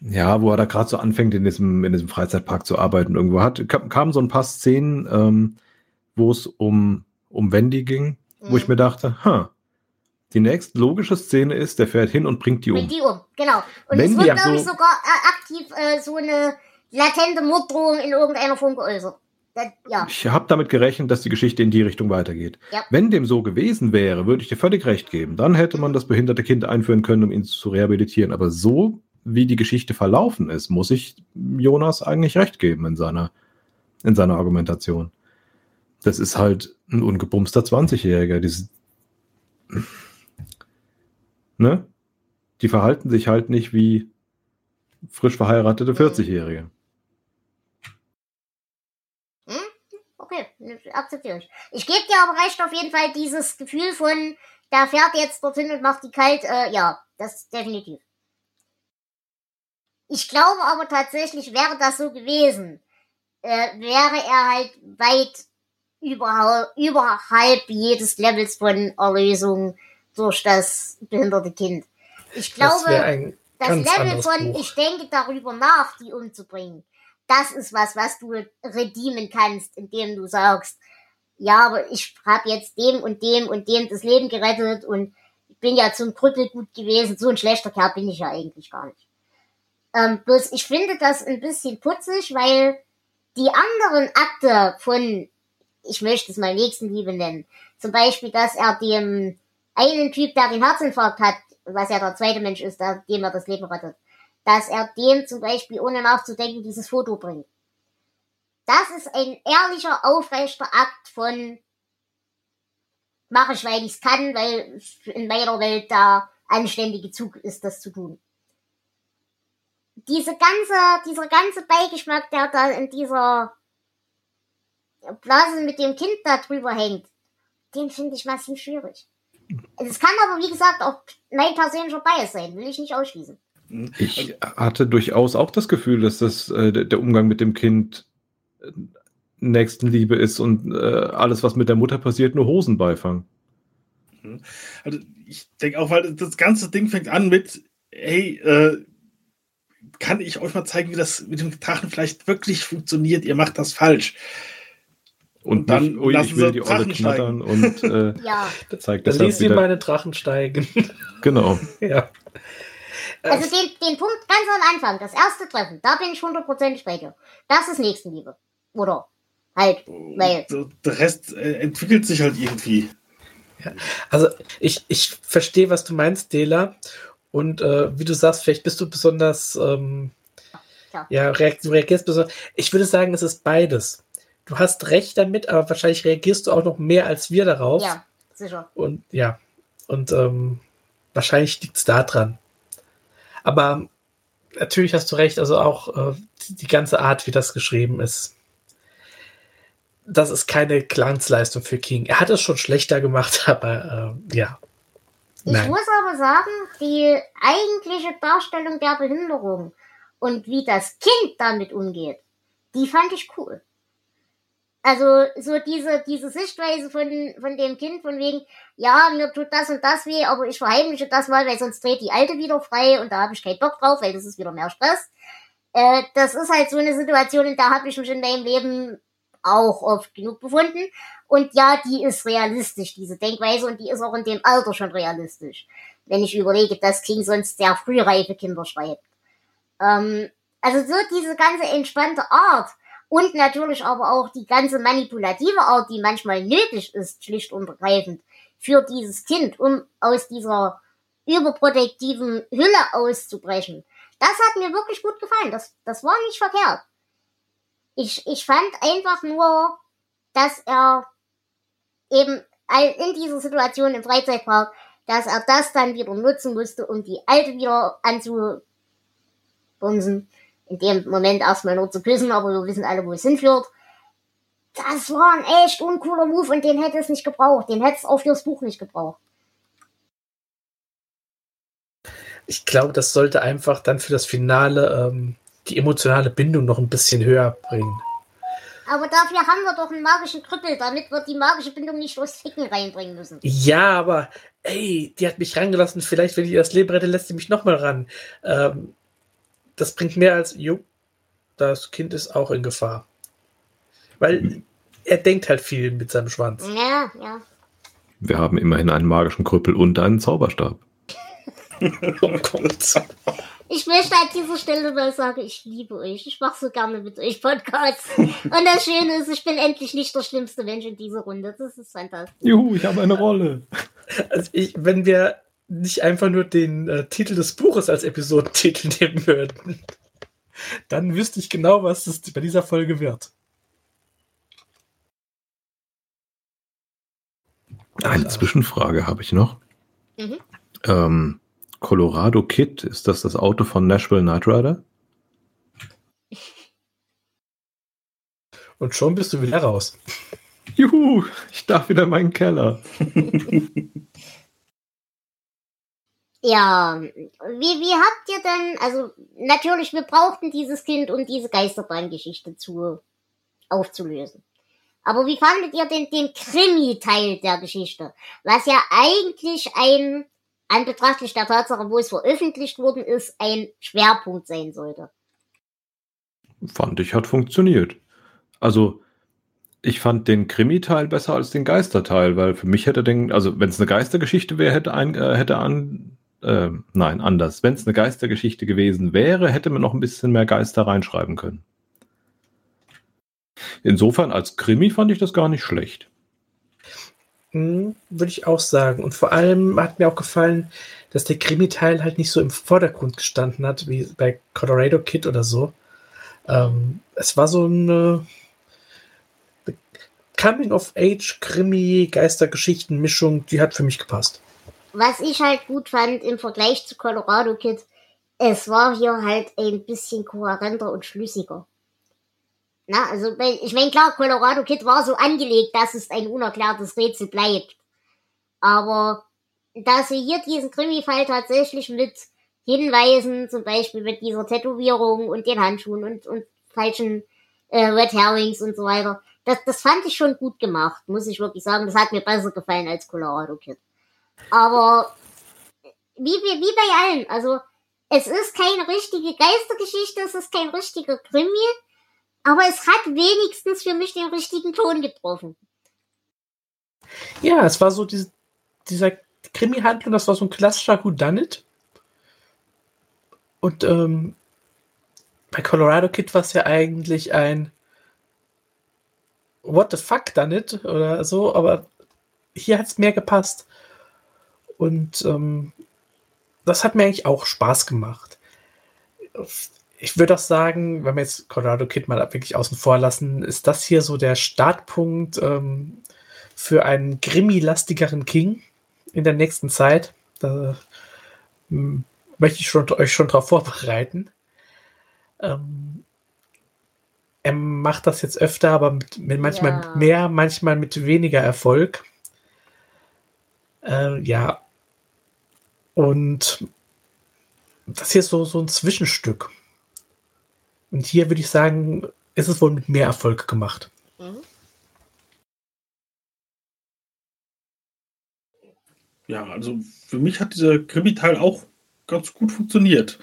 ja, wo er da gerade so anfängt, in diesem, in diesem Freizeitpark zu arbeiten, irgendwo hat, kamen so ein paar Szenen, ähm, wo es um, um Wendy ging, mhm. wo ich mhm. mir dachte, ha, die nächste logische Szene ist, der fährt hin und bringt die um. Bringt die um, genau. Und Wenn es wird, glaube ich, sogar äh, aktiv äh, so eine latente Morddrohung in irgendeiner Form geäußert ja. Ich habe damit gerechnet, dass die Geschichte in die Richtung weitergeht. Ja. Wenn dem so gewesen wäre, würde ich dir völlig recht geben. Dann hätte man das behinderte Kind einführen können, um ihn zu rehabilitieren. Aber so, wie die Geschichte verlaufen ist, muss ich Jonas eigentlich recht geben in seiner, in seiner Argumentation. Das ist halt ein ungebumster 20-Jähriger. Ne? Die verhalten sich halt nicht wie frisch verheiratete 40-Jährige. Akzeptiere ich. Ich gebe dir aber recht auf jeden Fall dieses Gefühl von, der fährt jetzt dorthin und macht die kalt, äh, ja, das definitiv. Ich glaube aber tatsächlich, wäre das so gewesen, äh, wäre er halt weit überhalb, überhalb jedes Levels von Erlösung durch das behinderte Kind. Ich glaube, das, das Level von, Buch. ich denke darüber nach, die umzubringen, das ist was, was du redeemen kannst, indem du sagst, ja, aber ich habe jetzt dem und dem und dem das Leben gerettet und ich bin ja zum Krüppel gut gewesen. So ein schlechter Kerl bin ich ja eigentlich gar nicht. Ähm, bloß ich finde das ein bisschen putzig, weil die anderen Akte von, ich möchte es mal Nächstenliebe nennen, zum Beispiel, dass er dem einen Typ, der den Herzinfarkt hat, was ja der zweite Mensch ist, der, dem er das Leben rettet, dass er dem zum Beispiel ohne nachzudenken dieses Foto bringt. Das ist ein ehrlicher, aufrechter Akt von mache ich, weil ich es kann, weil in meiner Welt der anständige Zug ist, das zu tun. Diese ganze, dieser ganze Beigeschmack, der da in dieser Blase mit dem Kind da drüber hängt, den finde ich massiv schwierig. Es kann aber, wie gesagt, auch mein persönlicher Bias sein, will ich nicht ausschließen. Ich hatte durchaus auch das Gefühl, dass das äh, der Umgang mit dem Kind äh, Nächstenliebe ist und äh, alles, was mit der Mutter passiert, nur Hosenbeifang. Mhm. Also ich denke auch, weil das ganze Ding fängt an mit, hey, äh, kann ich euch mal zeigen, wie das mit dem Drachen vielleicht wirklich funktioniert? Ihr macht das falsch. Und, und dann nicht, oh, ich will die Olle knattern und äh, ja. zeigt das. Dann ließ sie meine Drachen steigen. Genau. ja. Also den, den Punkt ganz am Anfang, das erste Treffen, da bin ich hundertprozentig bei dir. Das ist Nächstenliebe. Oder halt, weil. Der Rest äh, entwickelt sich halt irgendwie. Ja. Also ich, ich verstehe, was du meinst, Dela. Und äh, wie du sagst, vielleicht bist du besonders, ähm, ja, ja reag du reagierst besonders. Ich würde sagen, es ist beides. Du hast recht damit, aber wahrscheinlich reagierst du auch noch mehr als wir darauf. Ja, sicher. Und ja, und ähm, wahrscheinlich liegt es da dran. Aber natürlich hast du recht, also auch äh, die, ganze Art, wie das geschrieben ist das ist keine Glanzleistung für King. Er hat es schon schlechter gemacht, aber äh, ja. Nein. Ich muss aber sagen, die eigentliche Darstellung der Behinderung und wie das Kind damit umgeht, die fand ich cool. Also so diese, diese Sichtweise von, von dem Kind, von wegen, ja, mir tut das und das weh, aber ich verheimliche das mal, weil sonst dreht die Alte wieder frei und da habe ich keinen Bock drauf, weil das ist wieder mehr Stress. Äh, das ist halt so eine Situation, in der habe ich mich in meinem Leben auch oft genug befunden. Und ja, die ist realistisch, diese Denkweise, und die ist auch in dem Alter schon realistisch. Wenn ich überlege, dass King sonst sehr frühreife Kinder schreibt. Ähm, also so diese ganze entspannte Art und natürlich aber auch die ganze manipulative Art, die manchmal nötig ist, schlicht und ergreifend, für dieses Kind, um aus dieser überprotektiven Hülle auszubrechen. Das hat mir wirklich gut gefallen. Das, das war nicht verkehrt. Ich, ich fand einfach nur, dass er eben in dieser Situation im Freizeitpark, dass er das dann wieder nutzen musste, um die alte wieder anzubumsen. In dem Moment erstmal nur zu küssen, aber wir wissen alle, wo es hinführt. Das war ein echt uncooler Move und den hätte es nicht gebraucht. Den hätte es auch fürs Buch nicht gebraucht. Ich glaube, das sollte einfach dann für das Finale ähm, die emotionale Bindung noch ein bisschen höher bringen. Aber dafür haben wir doch einen magischen Krüppel, damit wir die magische Bindung nicht durchs Ficken reinbringen müssen. Ja, aber ey, die hat mich rangelassen. Vielleicht, wenn ich das Leben rette, lässt sie mich nochmal ran. Ähm, das bringt mehr als, jo, das Kind ist auch in Gefahr. Weil er denkt halt viel mit seinem Schwanz. Ja, ja. Wir haben immerhin einen magischen Krüppel und einen Zauberstab. oh Gott. Ich möchte an dieser Stelle mal sagen, ich liebe euch. Ich mache so gerne mit euch Podcasts. Und das Schöne ist, ich bin endlich nicht der schlimmste Mensch in dieser Runde. Das ist fantastisch. Juhu, ich habe eine Rolle. Also ich, wenn wir nicht einfach nur den äh, Titel des Buches als Episodentitel nehmen würden, dann wüsste ich genau, was es bei dieser Folge wird. Eine Zwischenfrage habe ich noch. Mhm. Ähm, Colorado Kid, ist das das Auto von Nashville Knight Rider? Und schon bist du wieder raus. Juhu, ich darf wieder in meinen Keller. Ja, wie, wie habt ihr denn, also natürlich, wir brauchten dieses Kind, um diese Geisterbahngeschichte zu aufzulösen. Aber wie fandet ihr denn den Krimi-Teil der Geschichte? Was ja eigentlich ein, an betrachtlich der Tatsache, wo es veröffentlicht worden ist, ein Schwerpunkt sein sollte. Fand ich, hat funktioniert. Also, ich fand den Krimi-Teil besser als den Geisterteil, weil für mich hätte den, also wenn es eine Geistergeschichte wäre, hätte ein, äh, hätte an, äh, nein, anders. Wenn es eine Geistergeschichte gewesen wäre, hätte man noch ein bisschen mehr Geister reinschreiben können. Insofern als Krimi fand ich das gar nicht schlecht. Hm, Würde ich auch sagen. Und vor allem hat mir auch gefallen, dass der Krimi-Teil halt nicht so im Vordergrund gestanden hat, wie bei Colorado Kid oder so. Ähm, es war so eine Coming-of-Age-Krimi-Geistergeschichten-Mischung, die hat für mich gepasst. Was ich halt gut fand im Vergleich zu Colorado Kid, es war hier halt ein bisschen kohärenter und schlüssiger. Na, also, ich meine, klar, Colorado Kid war so angelegt, dass es ein unerklärtes Rätsel bleibt. Aber dass wir hier diesen Krimi-Fall tatsächlich mit Hinweisen, zum Beispiel mit dieser Tätowierung und den Handschuhen und, und falschen äh, Red Herrings und so weiter, das, das fand ich schon gut gemacht, muss ich wirklich sagen. Das hat mir besser gefallen als Colorado Kid. Aber wie, wie, wie bei allen, also es ist keine richtige Geistergeschichte, es ist kein richtiger Krimi, aber es hat wenigstens für mich den richtigen Ton getroffen. Ja, es war so diese, dieser Krimi-Handlung, das war so ein klassischer Whodunit. Und ähm, bei Colorado Kid war es ja eigentlich ein What the fuck done it oder so, aber hier hat es mehr gepasst. Und ähm, das hat mir eigentlich auch Spaß gemacht. Ich würde auch sagen, wenn wir jetzt Colorado Kid mal wirklich außen vor lassen, ist das hier so der Startpunkt ähm, für einen Grimmy-lastigeren King in der nächsten Zeit. Da hm, möchte ich schon, euch schon darauf vorbereiten. Ähm, er macht das jetzt öfter, aber mit, mit manchmal Ja. mit mehr, manchmal mit weniger Erfolg. Äh, ja. Und das hier ist so, so ein Zwischenstück. Und hier würde ich sagen, ist es wohl mit mehr Erfolg gemacht. Ja, also für mich hat dieser Krimi-Teil auch ganz gut funktioniert.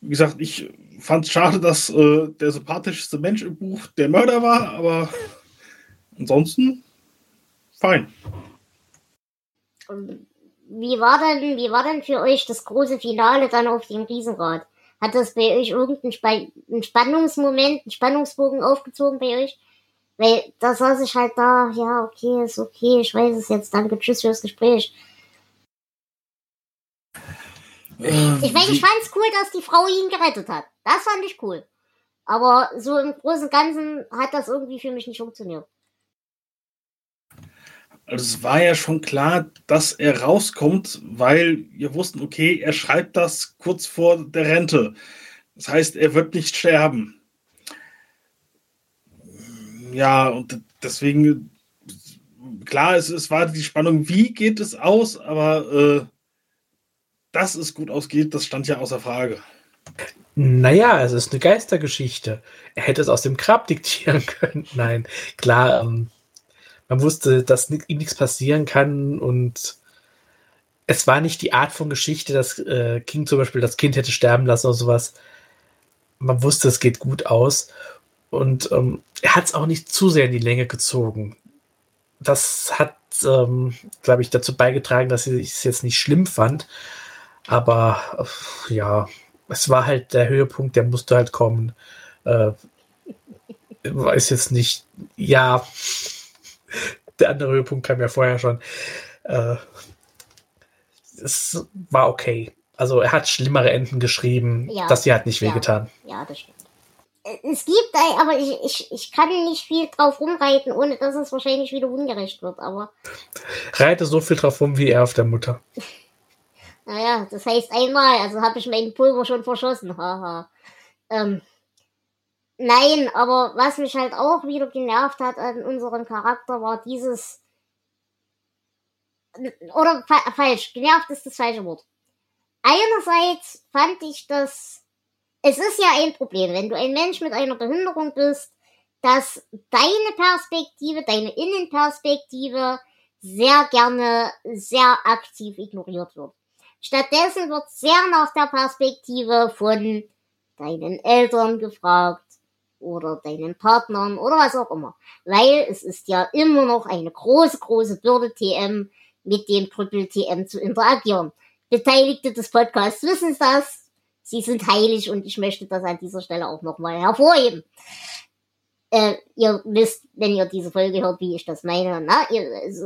Wie gesagt, ich fand es schade, dass äh, der sympathischste Mensch im Buch der Mörder war, aber ansonsten fein. Und Wie war denn, wie war denn für euch das große Finale dann auf dem Riesenrad? Hat das bei euch irgendeinen Spa einen Spannungsmoment, einen Spannungsbogen aufgezogen bei euch? Weil da saß ich halt da, ja, okay, ist okay, ich weiß es jetzt, danke, tschüss fürs Gespräch. Ich meine, ich fand's cool, dass die Frau ihn gerettet hat. Das fand ich cool. Aber so im Großen und Ganzen hat das irgendwie für mich nicht funktioniert. Also es war ja schon klar, dass er rauskommt, weil wir wussten, okay, er schreibt das kurz vor der Rente. Das heißt, er wird nicht sterben. Ja, und deswegen, klar, es, es war die Spannung, wie geht es aus, aber äh, dass es gut ausgeht, das stand ja außer Frage. Naja, es ist eine Geistergeschichte. Er hätte es aus dem Grab diktieren können. Nein, klar, ähm, man wusste, dass ihm nichts passieren kann und es war nicht die Art von Geschichte, dass äh, King zum Beispiel das Kind hätte sterben lassen oder sowas. Man wusste, es geht gut aus und ähm, er hat es auch nicht zu sehr in die Länge gezogen. Das hat, ähm, glaube ich, dazu beigetragen, dass ich es jetzt nicht schlimm fand. Aber äh, ja, es war halt der Höhepunkt, der musste halt kommen. Äh, weiß jetzt nicht, ja, der andere Höhepunkt kam ja vorher schon. Äh, es war okay. Also er hat schlimmere Enden geschrieben. Ja. Das hier hat nicht Ja. wehgetan. Ja, das stimmt. Es gibt, ein- aber ich, ich, ich kann nicht viel drauf rumreiten, ohne dass es wahrscheinlich wieder ungerecht wird. Aber Reite so viel drauf rum wie er auf der Mutter. naja, das heißt einmal, also habe ich meinen Pulver schon verschossen. Haha. ähm, Nein, aber was mich halt auch wieder genervt hat an unserem Charakter war dieses oder fa falsch, genervt ist das falsche Wort. Einerseits fand ich das, es ist ja ein Problem, wenn du ein Mensch mit einer Behinderung bist, dass deine Perspektive, deine Innenperspektive sehr gerne sehr aktiv ignoriert wird. Stattdessen wird sehr nach der Perspektive von deinen Eltern gefragt oder deinen Partnern oder was auch immer. Weil es ist ja immer noch eine große, große Bürde TM, mit dem Krüppel TM zu interagieren. Beteiligte des Podcasts wissen das. Sie sind heilig und ich möchte das an dieser Stelle auch nochmal hervorheben. Äh, ihr wisst, wenn ihr diese Folge hört, wie ich das meine. Na, ihr,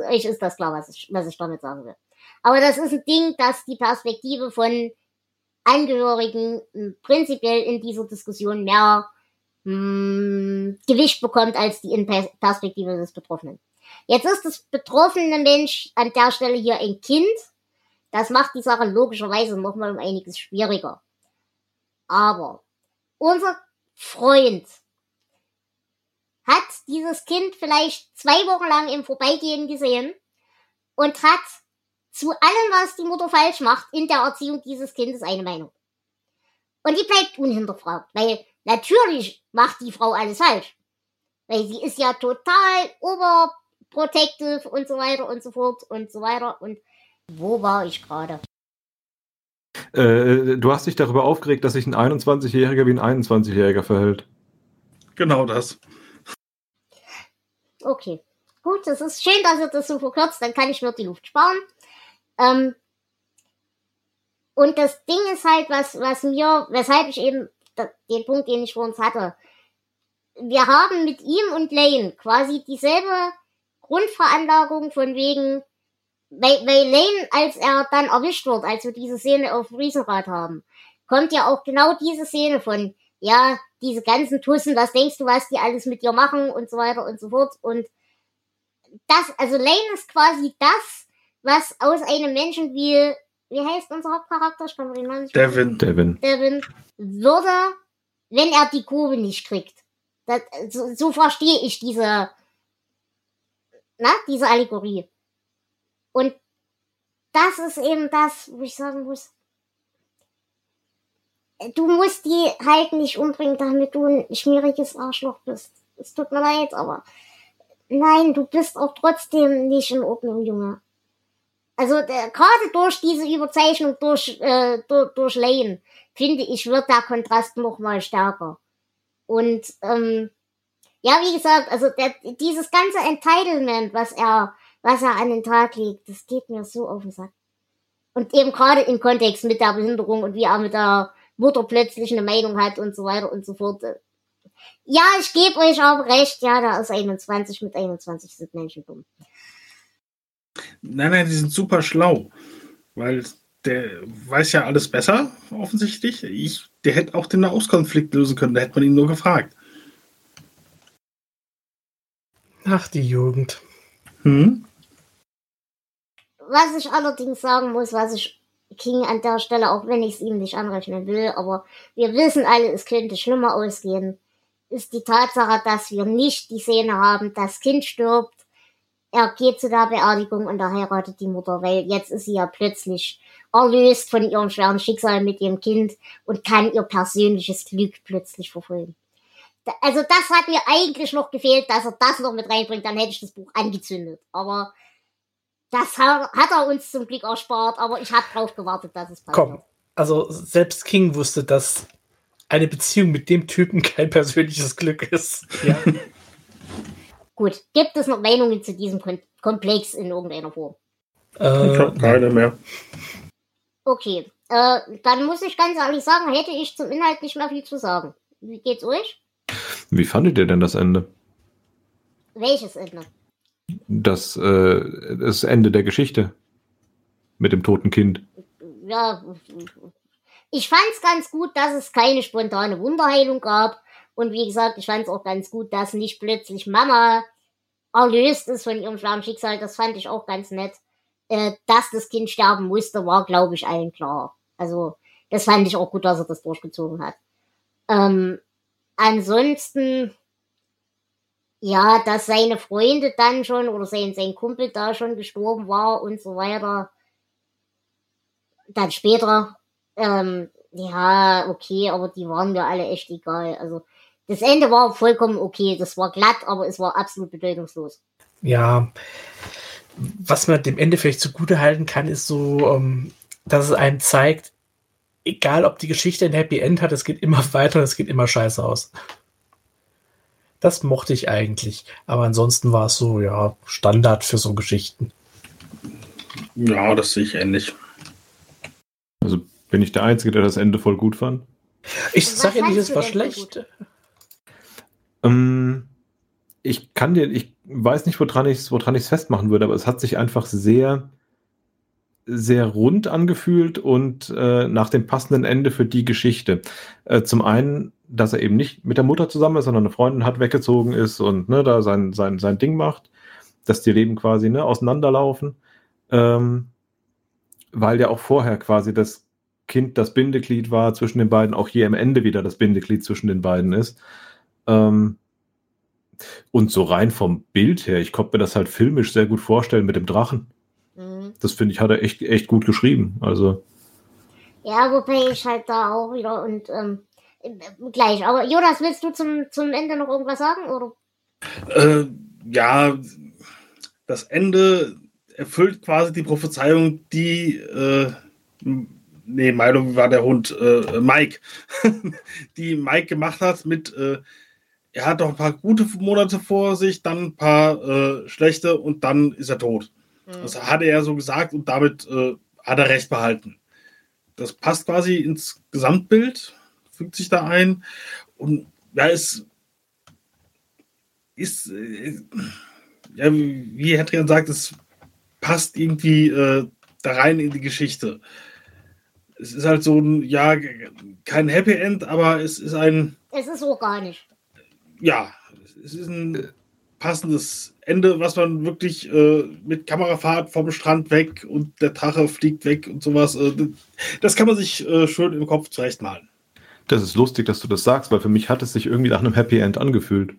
euch ist das klar, was ich, was ich damit sagen will. Aber das ist ein Ding, dass die Perspektive von Angehörigen prinzipiell in dieser Diskussion mehr mh, hm, Gewicht bekommt als die Perspektive des Betroffenen. Jetzt ist das betroffene Mensch an der Stelle hier ein Kind. Das macht die Sache logischerweise nochmal um einiges schwieriger. Aber unser Freund hat dieses Kind vielleicht zwei Wochen lang im Vorbeigehen gesehen und hat zu allem, was die Mutter falsch macht in der Erziehung dieses Kindes eine Meinung. Und die bleibt unhinterfragt, weil natürlich macht die Frau alles falsch. Weil sie ist ja total overprotective und so weiter und so fort und so weiter. Und wo war ich gerade? Äh, du hast dich darüber aufgeregt, dass sich ein 21-Jähriger wie ein 21-Jähriger verhält. Genau das. Okay. Gut, das ist schön, dass ihr das so verkürzt, dann kann ich mir die Luft sparen. Ähm, und das Ding ist halt, was, was mir, weshalb ich eben den Punkt, den ich vor uns hatte. Wir haben mit ihm und Lane quasi dieselbe Grundveranlagung von wegen, weil, weil Lane, als er dann erwischt wird, als wir diese Szene auf Riesenrad haben, kommt ja auch genau diese Szene von, ja, diese ganzen Tussen, was denkst du, was die alles mit dir machen und so weiter und so fort. Und das, also Lane ist quasi das, was aus einem Menschen wie, wie heißt unser Hauptcharakter? Ich kann den Namen nicht Devin. Devin. Devin würde, wenn er die Kurve nicht kriegt. Das, so, so verstehe ich diese, na, diese Allegorie. Und das ist eben das, wo ich sagen muss, du musst die halt nicht umbringen, damit du ein schmieriges Arschloch bist. Es tut mir leid, aber nein, du bist auch trotzdem nicht in Ordnung, Junge. Also gerade durch diese Überzeichnung durch, äh, durch, durch Lane, finde ich, wird der Kontrast noch mal stärker. Und ähm, ja, wie gesagt, also der, dieses ganze Entitlement, was er, was er an den Tag legt, das geht mir so auf den Sack. Und eben gerade im Kontext mit der Behinderung und wie er mit der Mutter plötzlich eine Meinung hat und so weiter und so fort. Ja, ich gebe euch auch recht, ja, da ist 21, mit 21 sind Menschen dumm. Nein, nein, die sind super schlau. Weil der weiß ja alles besser, offensichtlich. Ich, der hätte auch den Nahostkonflikt lösen können, da hätte man ihn nur gefragt. Ach, die Jugend. Hm? Was ich allerdings sagen muss, was ich King an der Stelle, auch wenn ich es ihm nicht anrechnen will, aber wir wissen alle, es könnte schlimmer ausgehen, ist die Tatsache, dass wir nicht die Szene haben, das Kind stirbt, er geht zu der Beerdigung und er heiratet die Mutter, weil jetzt ist sie ja plötzlich erlöst von ihrem schweren Schicksal mit ihrem Kind und kann ihr persönliches Glück plötzlich verfolgen. Also das hat mir eigentlich noch gefehlt, dass er das noch mit reinbringt, dann hätte ich das Buch angezündet. Aber das hat er uns zum Glück erspart, aber ich habe drauf gewartet, dass es passiert. Komm, also selbst King wusste, dass eine Beziehung mit dem Typen kein persönliches Glück ist. Ja. Gut, gibt es noch Meinungen zu diesem Komplex in irgendeiner Form? Äh, ich habe keine mehr. Okay, äh, dann muss ich ganz ehrlich sagen, hätte ich zum Inhalt nicht mehr viel zu sagen. Wie geht's euch? Wie fandet ihr denn das Ende? Welches Ende? Das, äh, das Ende der Geschichte. Mit dem toten Kind. Ja, ich fand's ganz gut, dass es keine spontane Wunderheilung gab. Und wie gesagt, ich fand's auch ganz gut, dass nicht plötzlich Mama erlöst ist von ihrem schweren Schicksal. Das fand ich auch ganz nett. Äh, dass das Kind sterben musste, war, glaube ich, allen klar. Also, das fand ich auch gut, dass er das durchgezogen hat. Ähm, ansonsten, ja, dass seine Freunde dann schon oder sein, sein Kumpel da schon gestorben war und so weiter. Dann später, ähm, ja, okay, aber die waren mir alle echt egal. Also das Ende war vollkommen okay. Das war glatt, aber es war absolut bedeutungslos. Ja, was man dem Ende vielleicht zugute halten kann, ist so, ähm, dass es einem zeigt, egal ob die Geschichte ein Happy End hat, es geht immer weiter und es geht immer scheiße aus. Das mochte ich eigentlich. Aber ansonsten war es so, ja, Standard für so Geschichten. Ja, das sehe ich ähnlich. Also bin ich der Einzige, der das Ende voll gut fand? Ich sage ja nicht, es war schlecht. Ähm, ich kann dir, ich weiß nicht, woran ich es woran festmachen würde, aber es hat sich einfach sehr, sehr rund angefühlt und äh, nach dem passenden Ende für die Geschichte. Äh, zum einen, dass er eben nicht mit der Mutter zusammen ist, sondern eine Freundin hat, weggezogen ist und ne, da sein, sein, sein Ding macht, dass die Leben quasi ne, auseinanderlaufen. Ähm, weil ja auch vorher quasi das Kind das Bindeglied war zwischen den beiden, auch hier am Ende wieder das Bindeglied zwischen den beiden ist. Ähm, und so rein vom Bild her, ich konnte mir das halt filmisch sehr gut vorstellen mit dem Drachen. Mhm. Das finde ich, hat er echt, echt gut geschrieben. Also. Ja, wobei ich halt da auch wieder und ähm, gleich. Aber Jonas, willst du zum, zum Ende noch irgendwas sagen? Oder? Äh, ja, das Ende erfüllt quasi die Prophezeiung, die äh, nee, Milo war der Hund, äh, Mike, die Mike gemacht hat mit äh, er hat doch ein paar gute Monate vor sich, dann ein paar äh, schlechte und dann ist er tot. Mhm. Das hatte er so gesagt und damit äh, hat er recht behalten. Das passt quasi ins Gesamtbild, fügt sich da ein und ja, es ist, äh, ja, wie Hedrian sagt, es passt irgendwie äh, da rein in die Geschichte. Es ist halt so ein, ja, kein Happy End, aber es ist ein. Es ist organisch ja, es ist ein passendes Ende, was man wirklich äh, mit Kamerafahrt vom Strand weg und der Drache fliegt weg und sowas. Äh, das kann man sich äh, schön im Kopf zurechtmalen. Das ist lustig, dass du das sagst, weil für mich hat es sich irgendwie nach einem Happy End angefühlt.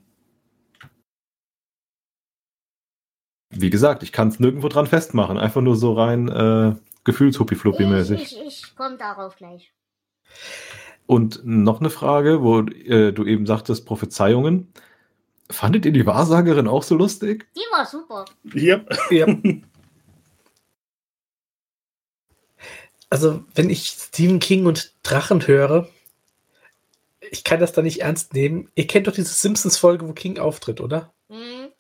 Wie gesagt, ich kann es nirgendwo dran festmachen, einfach nur so rein äh, Gefühlshuppi-Fluppi-mäßig. Ich, ich, ich komme darauf gleich. Und noch eine Frage, wo äh, du eben sagtest, Prophezeiungen. Fandet ihr die Wahrsagerin auch so lustig? Die war super. Ja. ja. Also, wenn ich Stephen King und Drachen höre, ich kann das da nicht ernst nehmen. Ihr kennt doch diese Simpsons-Folge, wo King auftritt, oder? Mhm.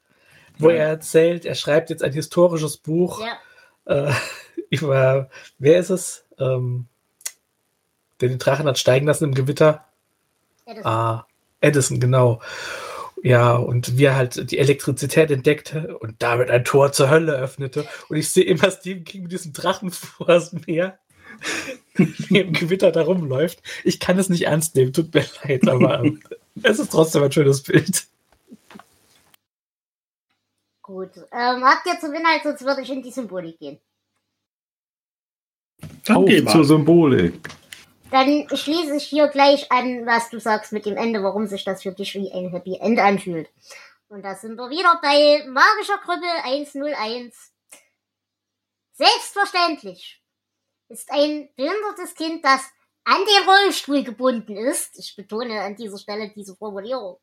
Wo er erzählt, er schreibt jetzt ein historisches Buch ja. äh, über, wer ist es? Ähm, der den Drachen hat steigen lassen im Gewitter. Edison. Ah, Edison, genau. Ja, und wie er halt die Elektrizität entdeckte und damit ein Tor zur Hölle öffnete. Und ich sehe immer Stephen King mit diesem Drachen vor das Meer, wie im Gewitter da rumläuft. Ich kann es nicht ernst nehmen, tut mir leid, aber ähm, es ist trotzdem ein schönes Bild. Gut. Ähm, habt ihr zum Inhalt, sonst würde ich in die Symbolik gehen. Auf zur Symbolik. Dann schließe ich hier gleich an, was du sagst mit dem Ende, warum sich das für dich wie ein Happy End anfühlt. Und da sind wir wieder bei Magischer Krüppel 101. Selbstverständlich ist ein behindertes Kind, das an den Rollstuhl gebunden ist. Ich betone an dieser Stelle diese Formulierung.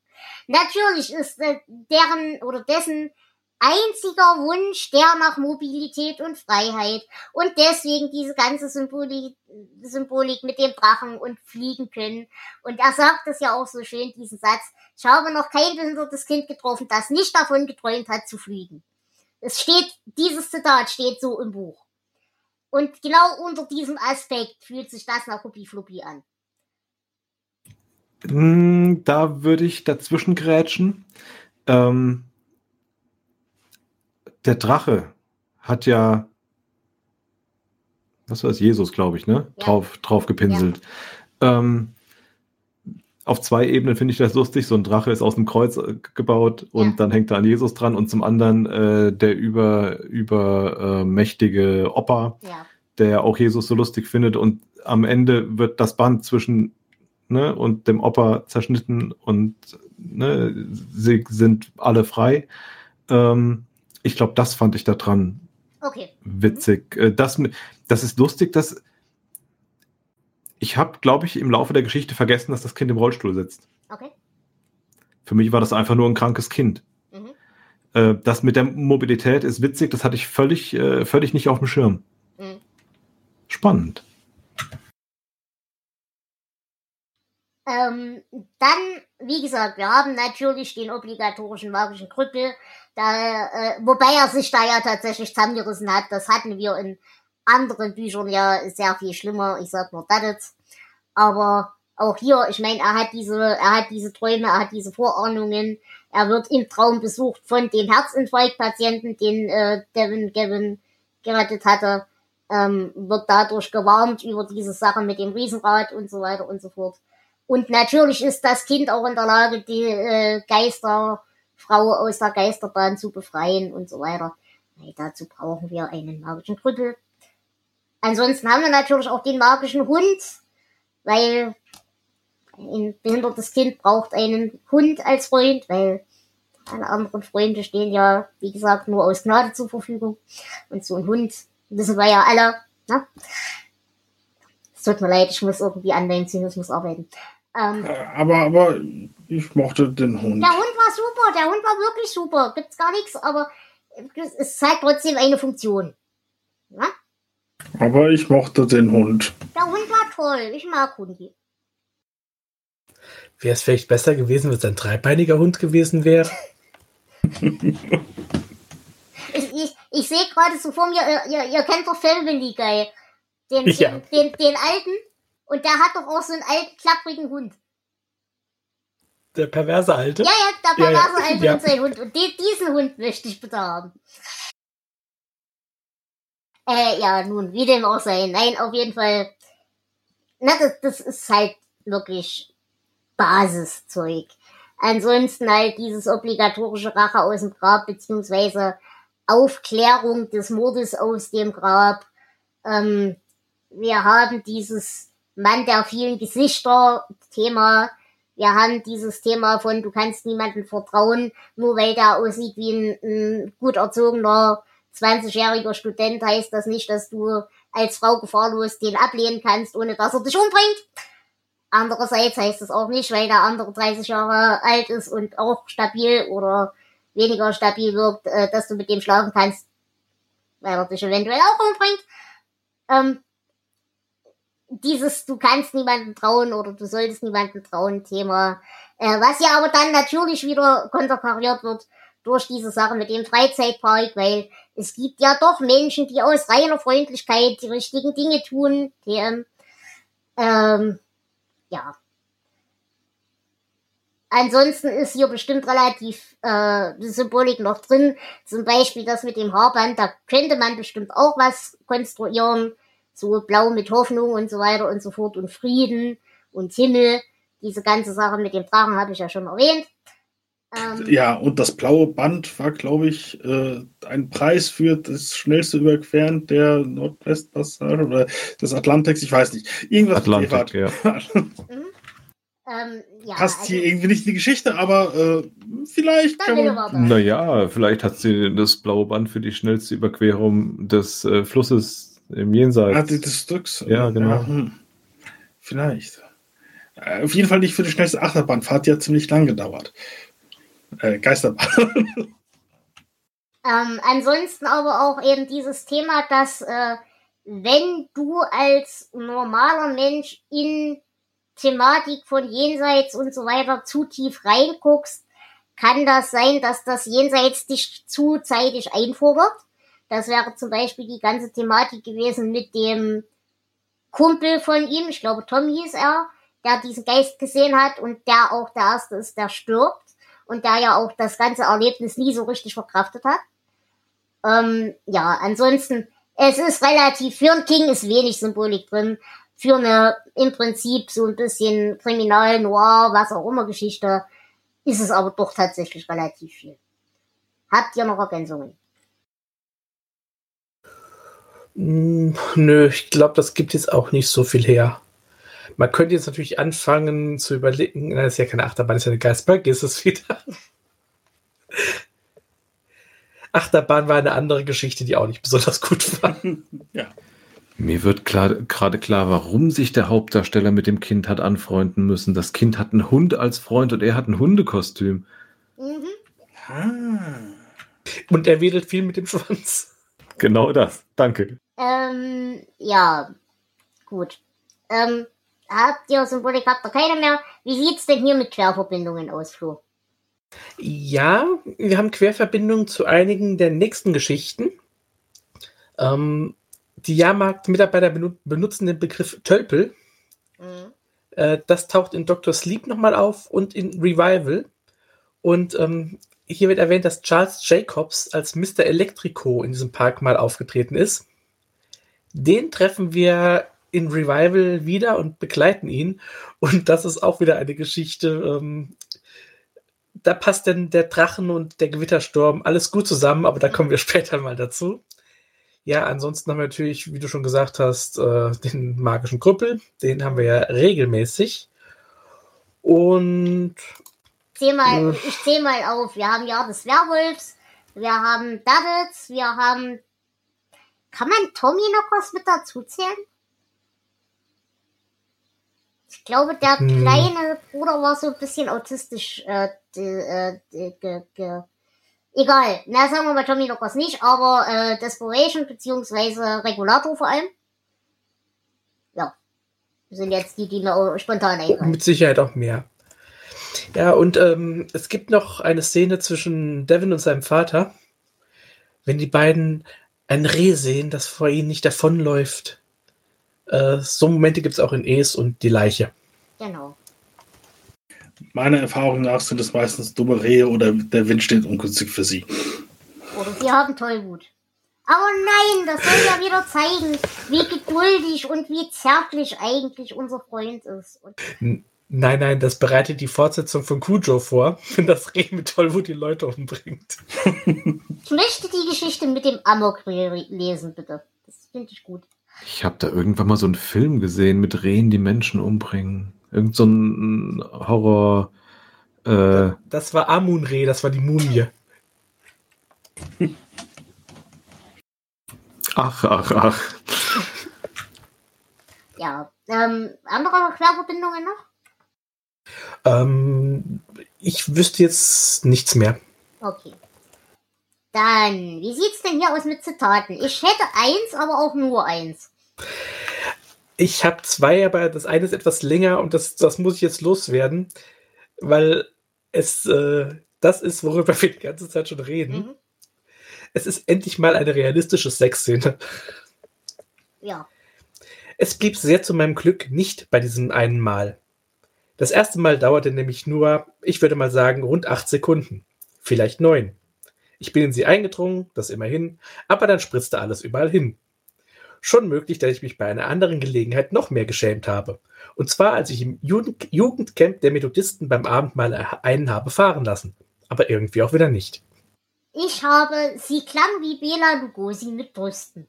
Natürlich ist äh, deren oder dessen einziger Wunsch der nach Mobilität und Freiheit und deswegen diese ganze Symbolik, Symbolik mit dem Drachen und fliegen können. Und er sagt es ja auch so schön, diesen Satz, ich habe noch kein behindertes Kind getroffen, das nicht davon geträumt hat zu fliegen. Es steht, dieses Zitat steht so im Buch. Und genau unter diesem Aspekt fühlt sich das nach Huppi Fluppi an. Hm, da würde ich dazwischen grätschen. Ähm, der Drache hat ja, was war es, Jesus, glaube ich, ne? Ja. Drauf, drauf gepinselt. Ja. Ähm, auf zwei Ebenen finde ich das lustig. So ein Drache ist aus dem Kreuz äh, gebaut und ja. dann hängt da an Jesus dran und zum anderen äh, der über, übermächtige äh, Opa, ja. der auch Jesus so lustig findet und am Ende wird das Band zwischen ne, und dem Opa zerschnitten und ne, sie sind alle frei. Ähm, ich glaube, das fand ich da dran Okay. witzig. Äh, Das, das ist lustig, dass ich habe, glaube ich, im Laufe der Geschichte vergessen, dass das Kind im Rollstuhl sitzt. Okay. Für mich war das einfach nur ein krankes Kind. Mhm. Äh, Das mit der Mobilität ist witzig, das hatte ich völlig, äh, völlig nicht auf dem Schirm. Mhm. Spannend. Ähm, dann, wie gesagt, wir haben natürlich den obligatorischen magischen Krüppel, da, äh, wobei er sich da ja tatsächlich zusammengerissen hat. Das hatten wir in anderen Büchern ja sehr viel schlimmer. Ich sag nur das jetzt. Aber auch hier, ich meine, er hat diese, er hat diese Träume, er hat diese Vorahnungen. Er wird im Traum besucht von dem Herzinfarktpatienten, den äh, Devin Gavin gerettet hatte. Ähm, wird dadurch gewarnt über diese Sache mit dem Riesenrad und so weiter und so fort. Und natürlich ist das Kind auch in der Lage, die äh, Geisterfrau aus der Geisterbahn zu befreien und so weiter. Nee, dazu brauchen wir einen magischen Krüppel. Ansonsten haben wir natürlich auch den magischen Hund, weil ein behindertes Kind braucht einen Hund als Freund, weil alle anderen Freunde stehen ja, wie gesagt, nur aus Gnade zur Verfügung. Und so ein Hund, wissen wir ja alle, ne? Es tut mir leid, ich muss irgendwie an meinem Zynismus arbeiten. Ähm, Äh, Aber, aber ich mochte den Hund. der Hund war super, der Hund war wirklich super. Gibt's gar nichts, aber es zeigt trotzdem eine Funktion. Ja? Aber ich mochte den Hund. Der Hund war toll. Ich mag Hundi. Wäre es vielleicht besser gewesen, wenn es ein dreibeiniger Hund gewesen wäre? Ich, ich, ich sehe gerade so vor mir, ihr, ihr, ihr kennt doch Family Guy. Den, Ja. den, den, den alten. Und der hat doch auch so einen alten, klapprigen Hund. Der perverse Alte? Ja, ja, der Ja, ja. perverse alte Ja. und sein Hund. Und die, diesen Hund möchte ich bitte haben. Äh, ja, nun, wie dem auch sei. Nein, auf jeden Fall. Na, das, das ist halt wirklich Basiszeug. Ansonsten halt dieses obligatorische Rache aus dem Grab, beziehungsweise Aufklärung des Mordes aus dem Grab. Ähm, wir haben dieses Mann der vielen Gesichter Thema. Wir haben dieses Thema von du kannst niemandem vertrauen, nur weil der aussieht wie ein, ein gut erzogener 20-jähriger Student, heißt das nicht, dass du als Frau gefahrlos den ablehnen kannst, ohne dass er dich umbringt. Andererseits heißt es auch nicht, weil der andere 30 Jahre alt ist und auch stabil oder weniger stabil wirkt, äh, dass du mit dem schlafen kannst, weil er dich eventuell auch umbringt. Ähm, dieses du kannst niemandem trauen oder du solltest niemandem trauen Thema, äh, was ja aber dann natürlich wieder konterkariert wird durch diese Sache mit dem Freizeitpark, weil es gibt ja doch Menschen, die aus reiner Freundlichkeit die richtigen Dinge tun. TM. Ähm, ja. Ansonsten ist hier bestimmt relativ äh, Symbolik noch drin. Zum Beispiel das mit dem Haarband, da könnte man bestimmt auch was konstruieren. So blau mit Hoffnung und so weiter und so fort und Frieden und Himmel. Diese ganze Sache mit dem Drachen habe ich ja schon erwähnt. Ähm, Ja, und das blaue Band war, glaube ich, äh, ein Preis für das schnellste Überqueren der Nordwestpassage oder des Atlantiks, ich weiß nicht. Irgendwas Atlantik, Ewald. ähm, ja, Passt also, hier irgendwie nicht in die Geschichte, aber äh, vielleicht kann man. Naja, vielleicht hat sie das blaue Band für die schnellste Überquerung des äh, Flusses im Jenseits. Ah, die- des Stücks. Ja, genau. hm. Vielleicht. Äh, auf jeden Fall nicht für die schnellste Achterbahnfahrt, die hat ziemlich lang gedauert. Äh, Geisterbahn. Ähm, ansonsten aber auch eben dieses Thema, dass äh, wenn du als normaler Mensch in Thematik von Jenseits und so weiter zu tief reinguckst, kann das sein, dass das Jenseits dich zu zeitig einfordert. Das wäre zum Beispiel die ganze Thematik gewesen mit dem Kumpel von ihm, ich glaube Tom hieß er, der diesen Geist gesehen hat und der auch der Erste ist, der stirbt und der ja auch das ganze Erlebnis nie so richtig verkraftet hat. Ähm, ja, ansonsten, es ist relativ, für ein King ist wenig Symbolik drin. Für eine im Prinzip so ein bisschen Kriminal, Noir, was auch immer Geschichte, ist es aber doch tatsächlich relativ viel. Habt ihr noch Ergänzungen? Hm, Nö, ich glaube, das gibt jetzt auch nicht so viel her. Man könnte jetzt natürlich anfangen zu überlegen, das ist ja keine Achterbahn, das ist ja eine Geistberg, ist es wieder. Achterbahn war eine andere Geschichte, die auch nicht besonders gut war. ja. Mir wird gerade klar, warum sich der Hauptdarsteller mit dem Kind hat anfreunden müssen. Das Kind hat einen Hund als Freund und er hat ein Hundekostüm. Mhm. Ah. Und er wedelt viel mit dem Schwanz. Genau das. Danke. Ähm, ja, gut. Ähm, habt ihr Symbolik, habt ihr keine mehr? Wie sieht's denn hier mit Querverbindungen aus, Flo? Ja, wir haben Querverbindungen zu einigen der nächsten Geschichten. Ähm, die Jahrmarkt-Mitarbeiter benutzen den Begriff Tölpel. Mhm. Äh, das taucht in Dr. Sleep nochmal auf und in Revival. Und ähm, hier wird erwähnt, dass Charles Jacobs als Mr. Electrico in diesem Park mal aufgetreten ist. Den treffen wir in Revival wieder und begleiten ihn. Und das ist auch wieder eine Geschichte. Ähm, da passt denn der Drachen und der Gewittersturm alles gut zusammen, aber da kommen wir später mal dazu. Ja, ansonsten haben wir natürlich, wie du schon gesagt hast, äh, den magischen Krüppel. Den haben wir ja regelmäßig. Und. Zähl mal, äh, ich zähle mal auf. Wir haben ja des Werwolfs, wir haben Daddits, wir haben. Kann man Tommy noch was mit dazu zählen? Ich glaube, der hm. kleine Bruder war so ein bisschen autistisch. Äh, äh, egal. Na, sagen wir mal Tommy noch was nicht, aber äh, Desperation beziehungsweise Regulator vor allem. Ja. Sind jetzt die, die mir spontan einfallen. Mit Sicherheit auch mehr. Ja, und ähm, es gibt noch eine Szene zwischen Devin und seinem Vater, wenn die beiden ein Reh sehen, das vor ihnen nicht davonläuft. Äh, so Momente gibt es auch in Es und die Leiche. Genau. Meiner Erfahrung nach sind es meistens dumme Rehe oder der Wind steht ungünstig für sie. Oder sie haben Tollwut. Aber nein, das soll ja wieder zeigen, wie geduldig und wie zärtlich eigentlich unser Freund ist. Und nein, nein, das bereitet die Fortsetzung von Cujo vor, wenn das Reh mit Tollwut die Leute umbringt. ich möchte die Geschichte mit dem Amok lesen, bitte. Das finde ich gut. Ich habe da irgendwann mal so einen Film gesehen mit Rehen, die Menschen umbringen. Irgend so ein Horror. Äh das war Amun-Re, das war die Mumie. Ach, ach, ach. Ja, ähm, andere Querverbindungen noch? Ähm, ich wüsste jetzt nichts mehr. Okay. Dann, wie sieht's denn hier aus mit Zitaten? Ich hätte eins, aber auch nur eins. Ich habe zwei, aber das eine ist etwas länger und das, das muss ich jetzt loswerden, weil es äh, das ist, worüber wir die ganze Zeit schon reden. Mhm. Es ist endlich mal eine realistische Sexszene. Ja. Es blieb sehr zu meinem Glück nicht bei diesem einen Mal. Das erste Mal dauerte nämlich nur, ich würde mal sagen, rund acht Sekunden. Vielleicht neun. Ich bin in sie eingedrungen, das immerhin, aber dann spritzte alles überall hin. Schon möglich, dass ich mich bei einer anderen Gelegenheit noch mehr geschämt habe. Und zwar, als ich im Jugend Jugendcamp der Methodisten beim Abendmahl einen habe fahren lassen. Aber irgendwie auch wieder nicht. Ich habe, sie klang wie Bela Lugosi mit Brüsten.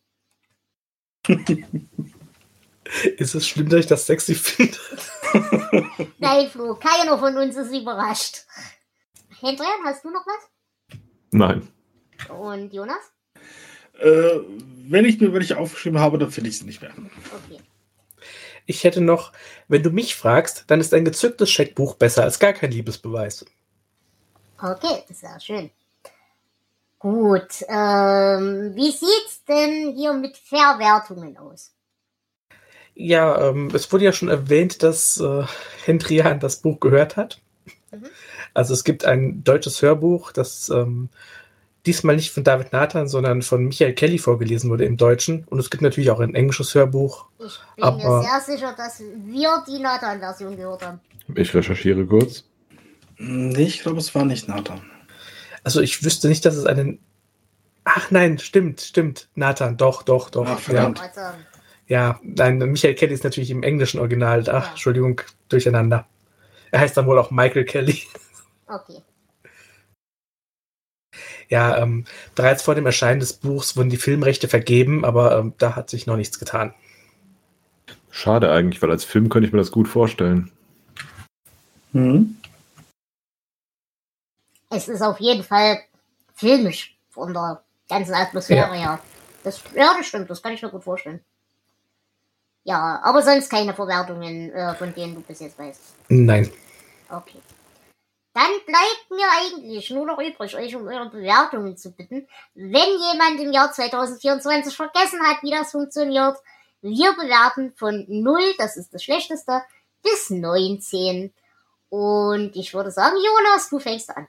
ist es schlimm, dass ich das sexy finde? Nein, Flo, keiner von uns ist überrascht. Hendrian, hast du noch was? Nein. Und Jonas? Äh, wenn ich mir welche aufgeschrieben habe, dann finde ich sie nicht mehr. Okay. Ich hätte noch, wenn du mich fragst, dann ist ein gezücktes Scheckbuch besser als gar kein Liebesbeweis. Okay, sehr schön. Gut, ähm, wie sieht's denn hier mit Verwertungen aus? Ja, ähm, es wurde ja schon erwähnt, dass äh, Hendrian das Buch gehört hat. Mhm. Also es gibt ein deutsches Hörbuch, das ähm, diesmal nicht von David Nathan, sondern von Michael Kelly vorgelesen wurde im Deutschen. Und es gibt natürlich auch ein englisches Hörbuch. Ich bin aber mir sehr sicher, dass wir die Nathan-Version gehört haben. Ich recherchiere kurz. Nee, ich glaube, es war nicht Nathan. Also ich wüsste nicht, dass es einen. Ach nein, stimmt, stimmt. Nathan, doch, doch, doch. Ach, verdammt. Ja. Ja, nein, Michael Kelly ist natürlich im englischen Original. Ach, ja. Entschuldigung, durcheinander. Er heißt dann wohl auch Michael Kelly. Okay. Ja, ähm, bereits vor dem Erscheinen des Buchs wurden die Filmrechte vergeben, aber ähm, da hat sich noch nichts getan. Schade eigentlich, weil als Film könnte ich mir das gut vorstellen. Mhm. Es ist auf jeden Fall filmisch von der ganzen Atmosphäre her. Das, ja, das stimmt, das kann ich mir gut vorstellen. Ja, aber sonst keine Verwertungen, äh, von denen du bis jetzt weißt. Nein. Okay. Dann bleibt mir eigentlich nur noch übrig, euch um eure Bewertungen zu bitten. Wenn jemand im Jahr 2024 vergessen hat, wie das funktioniert, wir bewerten von 0, das ist das Schlechteste, bis 19. Und ich würde sagen, Jonas, du fängst an.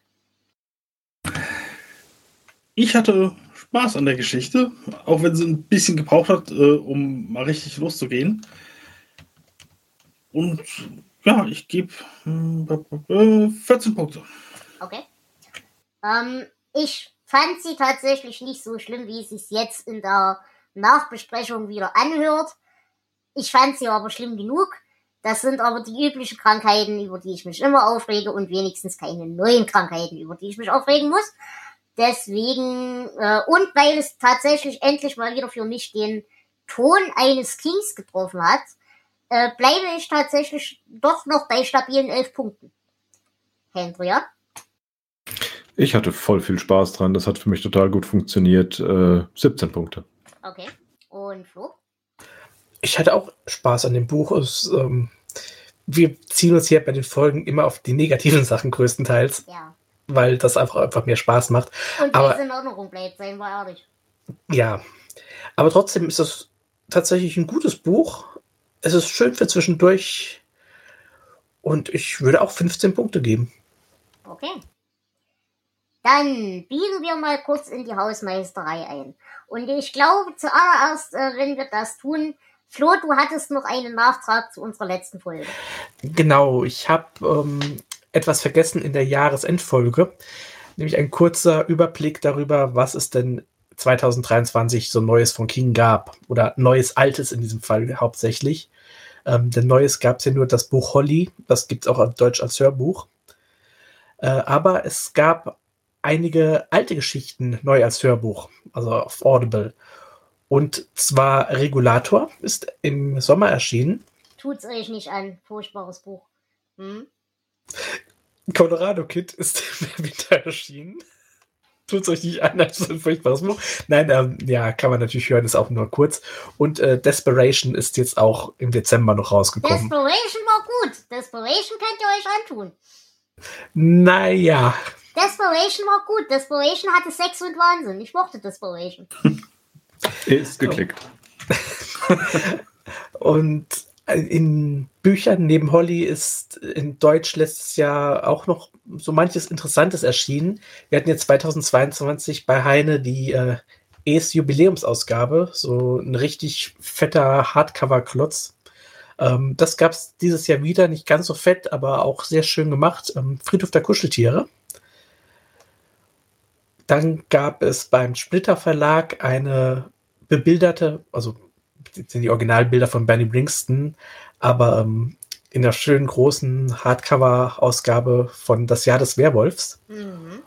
Ich hatte Spaß an der Geschichte, auch wenn sie ein bisschen gebraucht hat, äh, um mal richtig loszugehen. Und ja, ich gebe äh, 14 Punkte. Okay. Ähm, ich fand sie tatsächlich nicht so schlimm, wie es sich jetzt in der Nachbesprechung wieder anhört. Ich fand sie aber schlimm genug. Das sind aber die üblichen Krankheiten, über die ich mich immer aufrege und wenigstens keine neuen Krankheiten, über die ich mich aufregen muss. Deswegen, äh, und weil es tatsächlich endlich mal wieder für mich den Ton eines Kings getroffen hat, äh, bleibe ich tatsächlich doch noch bei stabilen elf Punkten. Hendria? Ich hatte voll viel Spaß dran. Das hat für mich total gut funktioniert. Äh, 17 Punkte. Okay. Und Flo? Ich hatte auch Spaß an dem Buch. Es, ähm, wir ziehen uns hier bei den Folgen immer auf die negativen Sachen größtenteils, Ja. Weil das einfach, einfach mehr Spaß macht. Und Aber- in Erinnerung bleibt, seien wir ehrlich. Ja, aber trotzdem ist es tatsächlich ein gutes Buch. Es ist schön für zwischendurch und ich würde auch 15 Punkte geben. Okay. Dann biegen wir mal kurz in die Hausmeisterei ein. Und ich glaube zuallererst, äh, wenn wir das tun, Flo, du hattest noch einen Nachtrag zu unserer letzten Folge. Genau, ich habe ähm, etwas vergessen in der Jahresendfolge, nämlich ein kurzer Überblick darüber, was es denn 2023 so Neues von King gab oder Neues Altes in diesem Fall hauptsächlich. Ähm, denn Neues gab es ja nur das Buch Holly, das gibt es auch auf Deutsch als Hörbuch. Äh, aber es gab einige alte Geschichten neu als Hörbuch, also auf Audible. Und zwar Regulator ist im Sommer erschienen. Tut's euch nicht an. Furchtbares Buch. Hm? Colorado Kid ist im Winter erschienen. Tut euch nicht an, das ist ein furchtbares Buch. Nein, ähm, ja, kann man natürlich hören, ist auch nur kurz. Und äh, Desperation ist jetzt auch im Dezember noch rausgekommen. Desperation war gut. Desperation könnt ihr euch antun. Naja, Desperation war gut. Desperation hatte Sex und Wahnsinn. Ich mochte Desperation. Ist geklickt. und in Büchern neben Holly ist in Deutsch letztes Jahr auch noch so manches Interessantes erschienen. Wir hatten jetzt 2022 bei Heine die äh, ES Jubiläumsausgabe, so ein richtig fetter Hardcover-Klotz. Ähm, das gab es dieses Jahr wieder, nicht ganz so fett, aber auch sehr schön gemacht. Ähm, Friedhof der Kuscheltiere. Dann gab es beim Splitter Verlag eine bebilderte, also sind die Originalbilder von Benny Bringston, aber ähm, in der schönen großen Hardcover-Ausgabe von Das Jahr des Werwolfs. Mhm.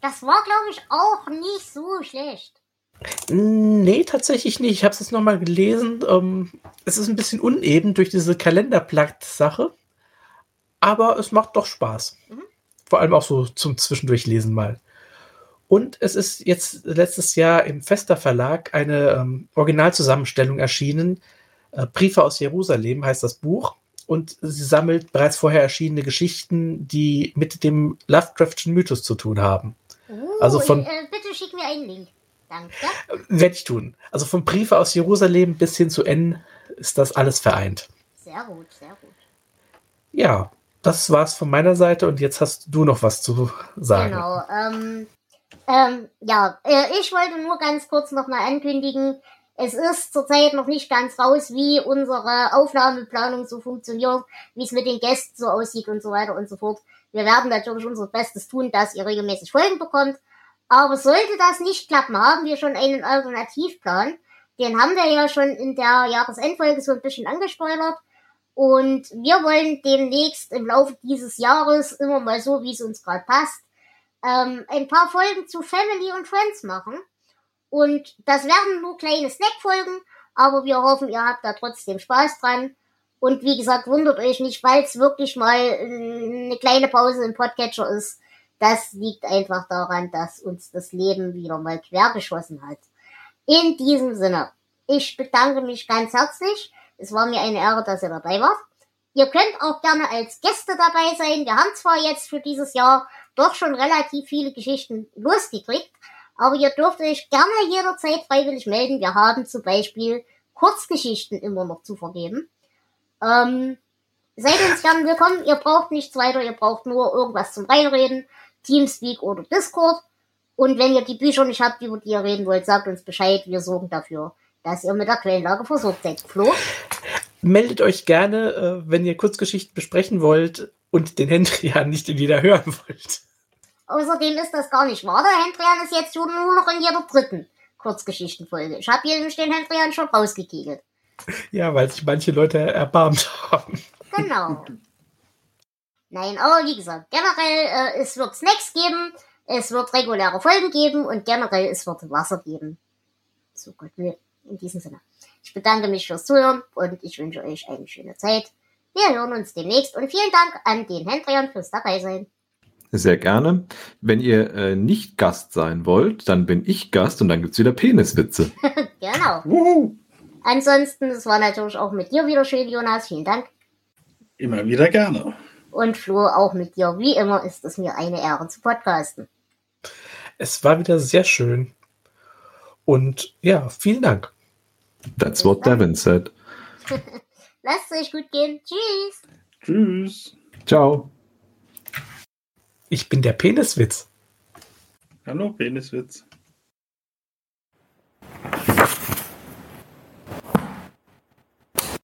Das war, glaube ich, auch nicht so schlecht. Nee, tatsächlich nicht. Ich habe es jetzt nochmal gelesen. Ähm, es ist ein bisschen uneben durch diese Kalenderblatt-Sache, aber es macht doch Spaß. Mhm. Vor allem auch so zum Zwischendurchlesen mal. Und es ist jetzt letztes Jahr im Fester Verlag eine ähm, Originalzusammenstellung erschienen. Äh, Briefe aus Jerusalem heißt das Buch. Und sie sammelt bereits vorher erschienene Geschichten, die mit dem Lovecraftschen Mythos zu tun haben. Uh, Also von- äh, bitte schick mir einen Link. Danke. Werde ich tun. Also von Briefe aus Jerusalem bis hin zu N ist das alles vereint. Sehr gut, sehr gut. Ja, das war's von meiner Seite und jetzt hast du noch was zu sagen. Genau. Ähm, ähm, ja, äh, ich wollte nur ganz kurz noch mal ankündigen, es ist zurzeit noch nicht ganz raus, wie unsere Aufnahmeplanung so funktioniert, wie es mit den Gästen so aussieht und so weiter und so fort. Wir werden natürlich unser Bestes tun, dass ihr regelmäßig Folgen bekommt. Aber sollte das nicht klappen, haben wir schon einen Alternativplan. Den haben wir ja schon in der Jahresendfolge so ein bisschen angespoilert. Und wir wollen demnächst im Laufe dieses Jahres immer mal so, wie es uns gerade passt, ähm, ein paar Folgen zu Family und Friends machen. Und das werden nur kleine Snackfolgen, Aber wir hoffen, ihr habt da trotzdem Spaß dran. Und wie gesagt, wundert euch nicht, weil es wirklich mal eine kleine Pause im Podcatcher ist. Das liegt einfach daran, dass uns das Leben wieder mal quergeschossen hat. In diesem Sinne, ich bedanke mich ganz herzlich. Es war mir eine Ehre, dass ihr dabei wart. Ihr könnt auch gerne als Gäste dabei sein. Wir haben zwar jetzt für dieses Jahr doch schon relativ viele Geschichten losgekriegt, aber ihr dürft euch gerne jederzeit freiwillig melden. Wir haben zum Beispiel Kurzgeschichten immer noch zu vergeben. Ähm, seid uns gern willkommen. Ihr braucht nichts weiter. Ihr braucht nur irgendwas zum Reinreden. Teamspeak oder Discord. Und wenn ihr die Bücher nicht habt, über die ihr reden wollt, sagt uns Bescheid. Wir sorgen dafür, dass ihr mit der Quellenlage versorgt seid. Flo? Meldet euch gerne, äh, wenn ihr Kurzgeschichten besprechen wollt und den Hendrian nicht in jeder hören wollt. Außerdem ist das gar nicht wahr. Der Hendrian ist jetzt schon nur noch in jeder dritten Kurzgeschichtenfolge. Ich habe hier nämlich den Hendrian schon rausgekegelt. Ja, weil sich manche Leute erbarmt haben. Genau. Nein, aber wie gesagt, generell, äh, es wird Snacks geben, es wird reguläre Folgen geben und generell es wird Wasser geben. So Gott will, in diesem Sinne. Ich bedanke mich fürs Zuhören und ich wünsche euch eine schöne Zeit. Wir hören uns demnächst und vielen Dank an den Hendrian fürs Dabeisein. Sehr gerne. Wenn ihr äh, nicht Gast sein wollt, dann bin ich Gast und dann gibt's wieder Peniswitze. genau. Wuhu. Ansonsten, es war natürlich auch mit dir wieder schön, Jonas. Vielen Dank. Immer wieder gerne. Und Flo, auch mit dir. Wie immer ist es mir eine Ehre zu podcasten. Es war wieder sehr schön. Und ja, vielen Dank. That's what Devin said. Lasst es euch gut gehen. Tschüss. Tschüss. Ciao. Ich bin der Peniswitz. Hallo, Peniswitz.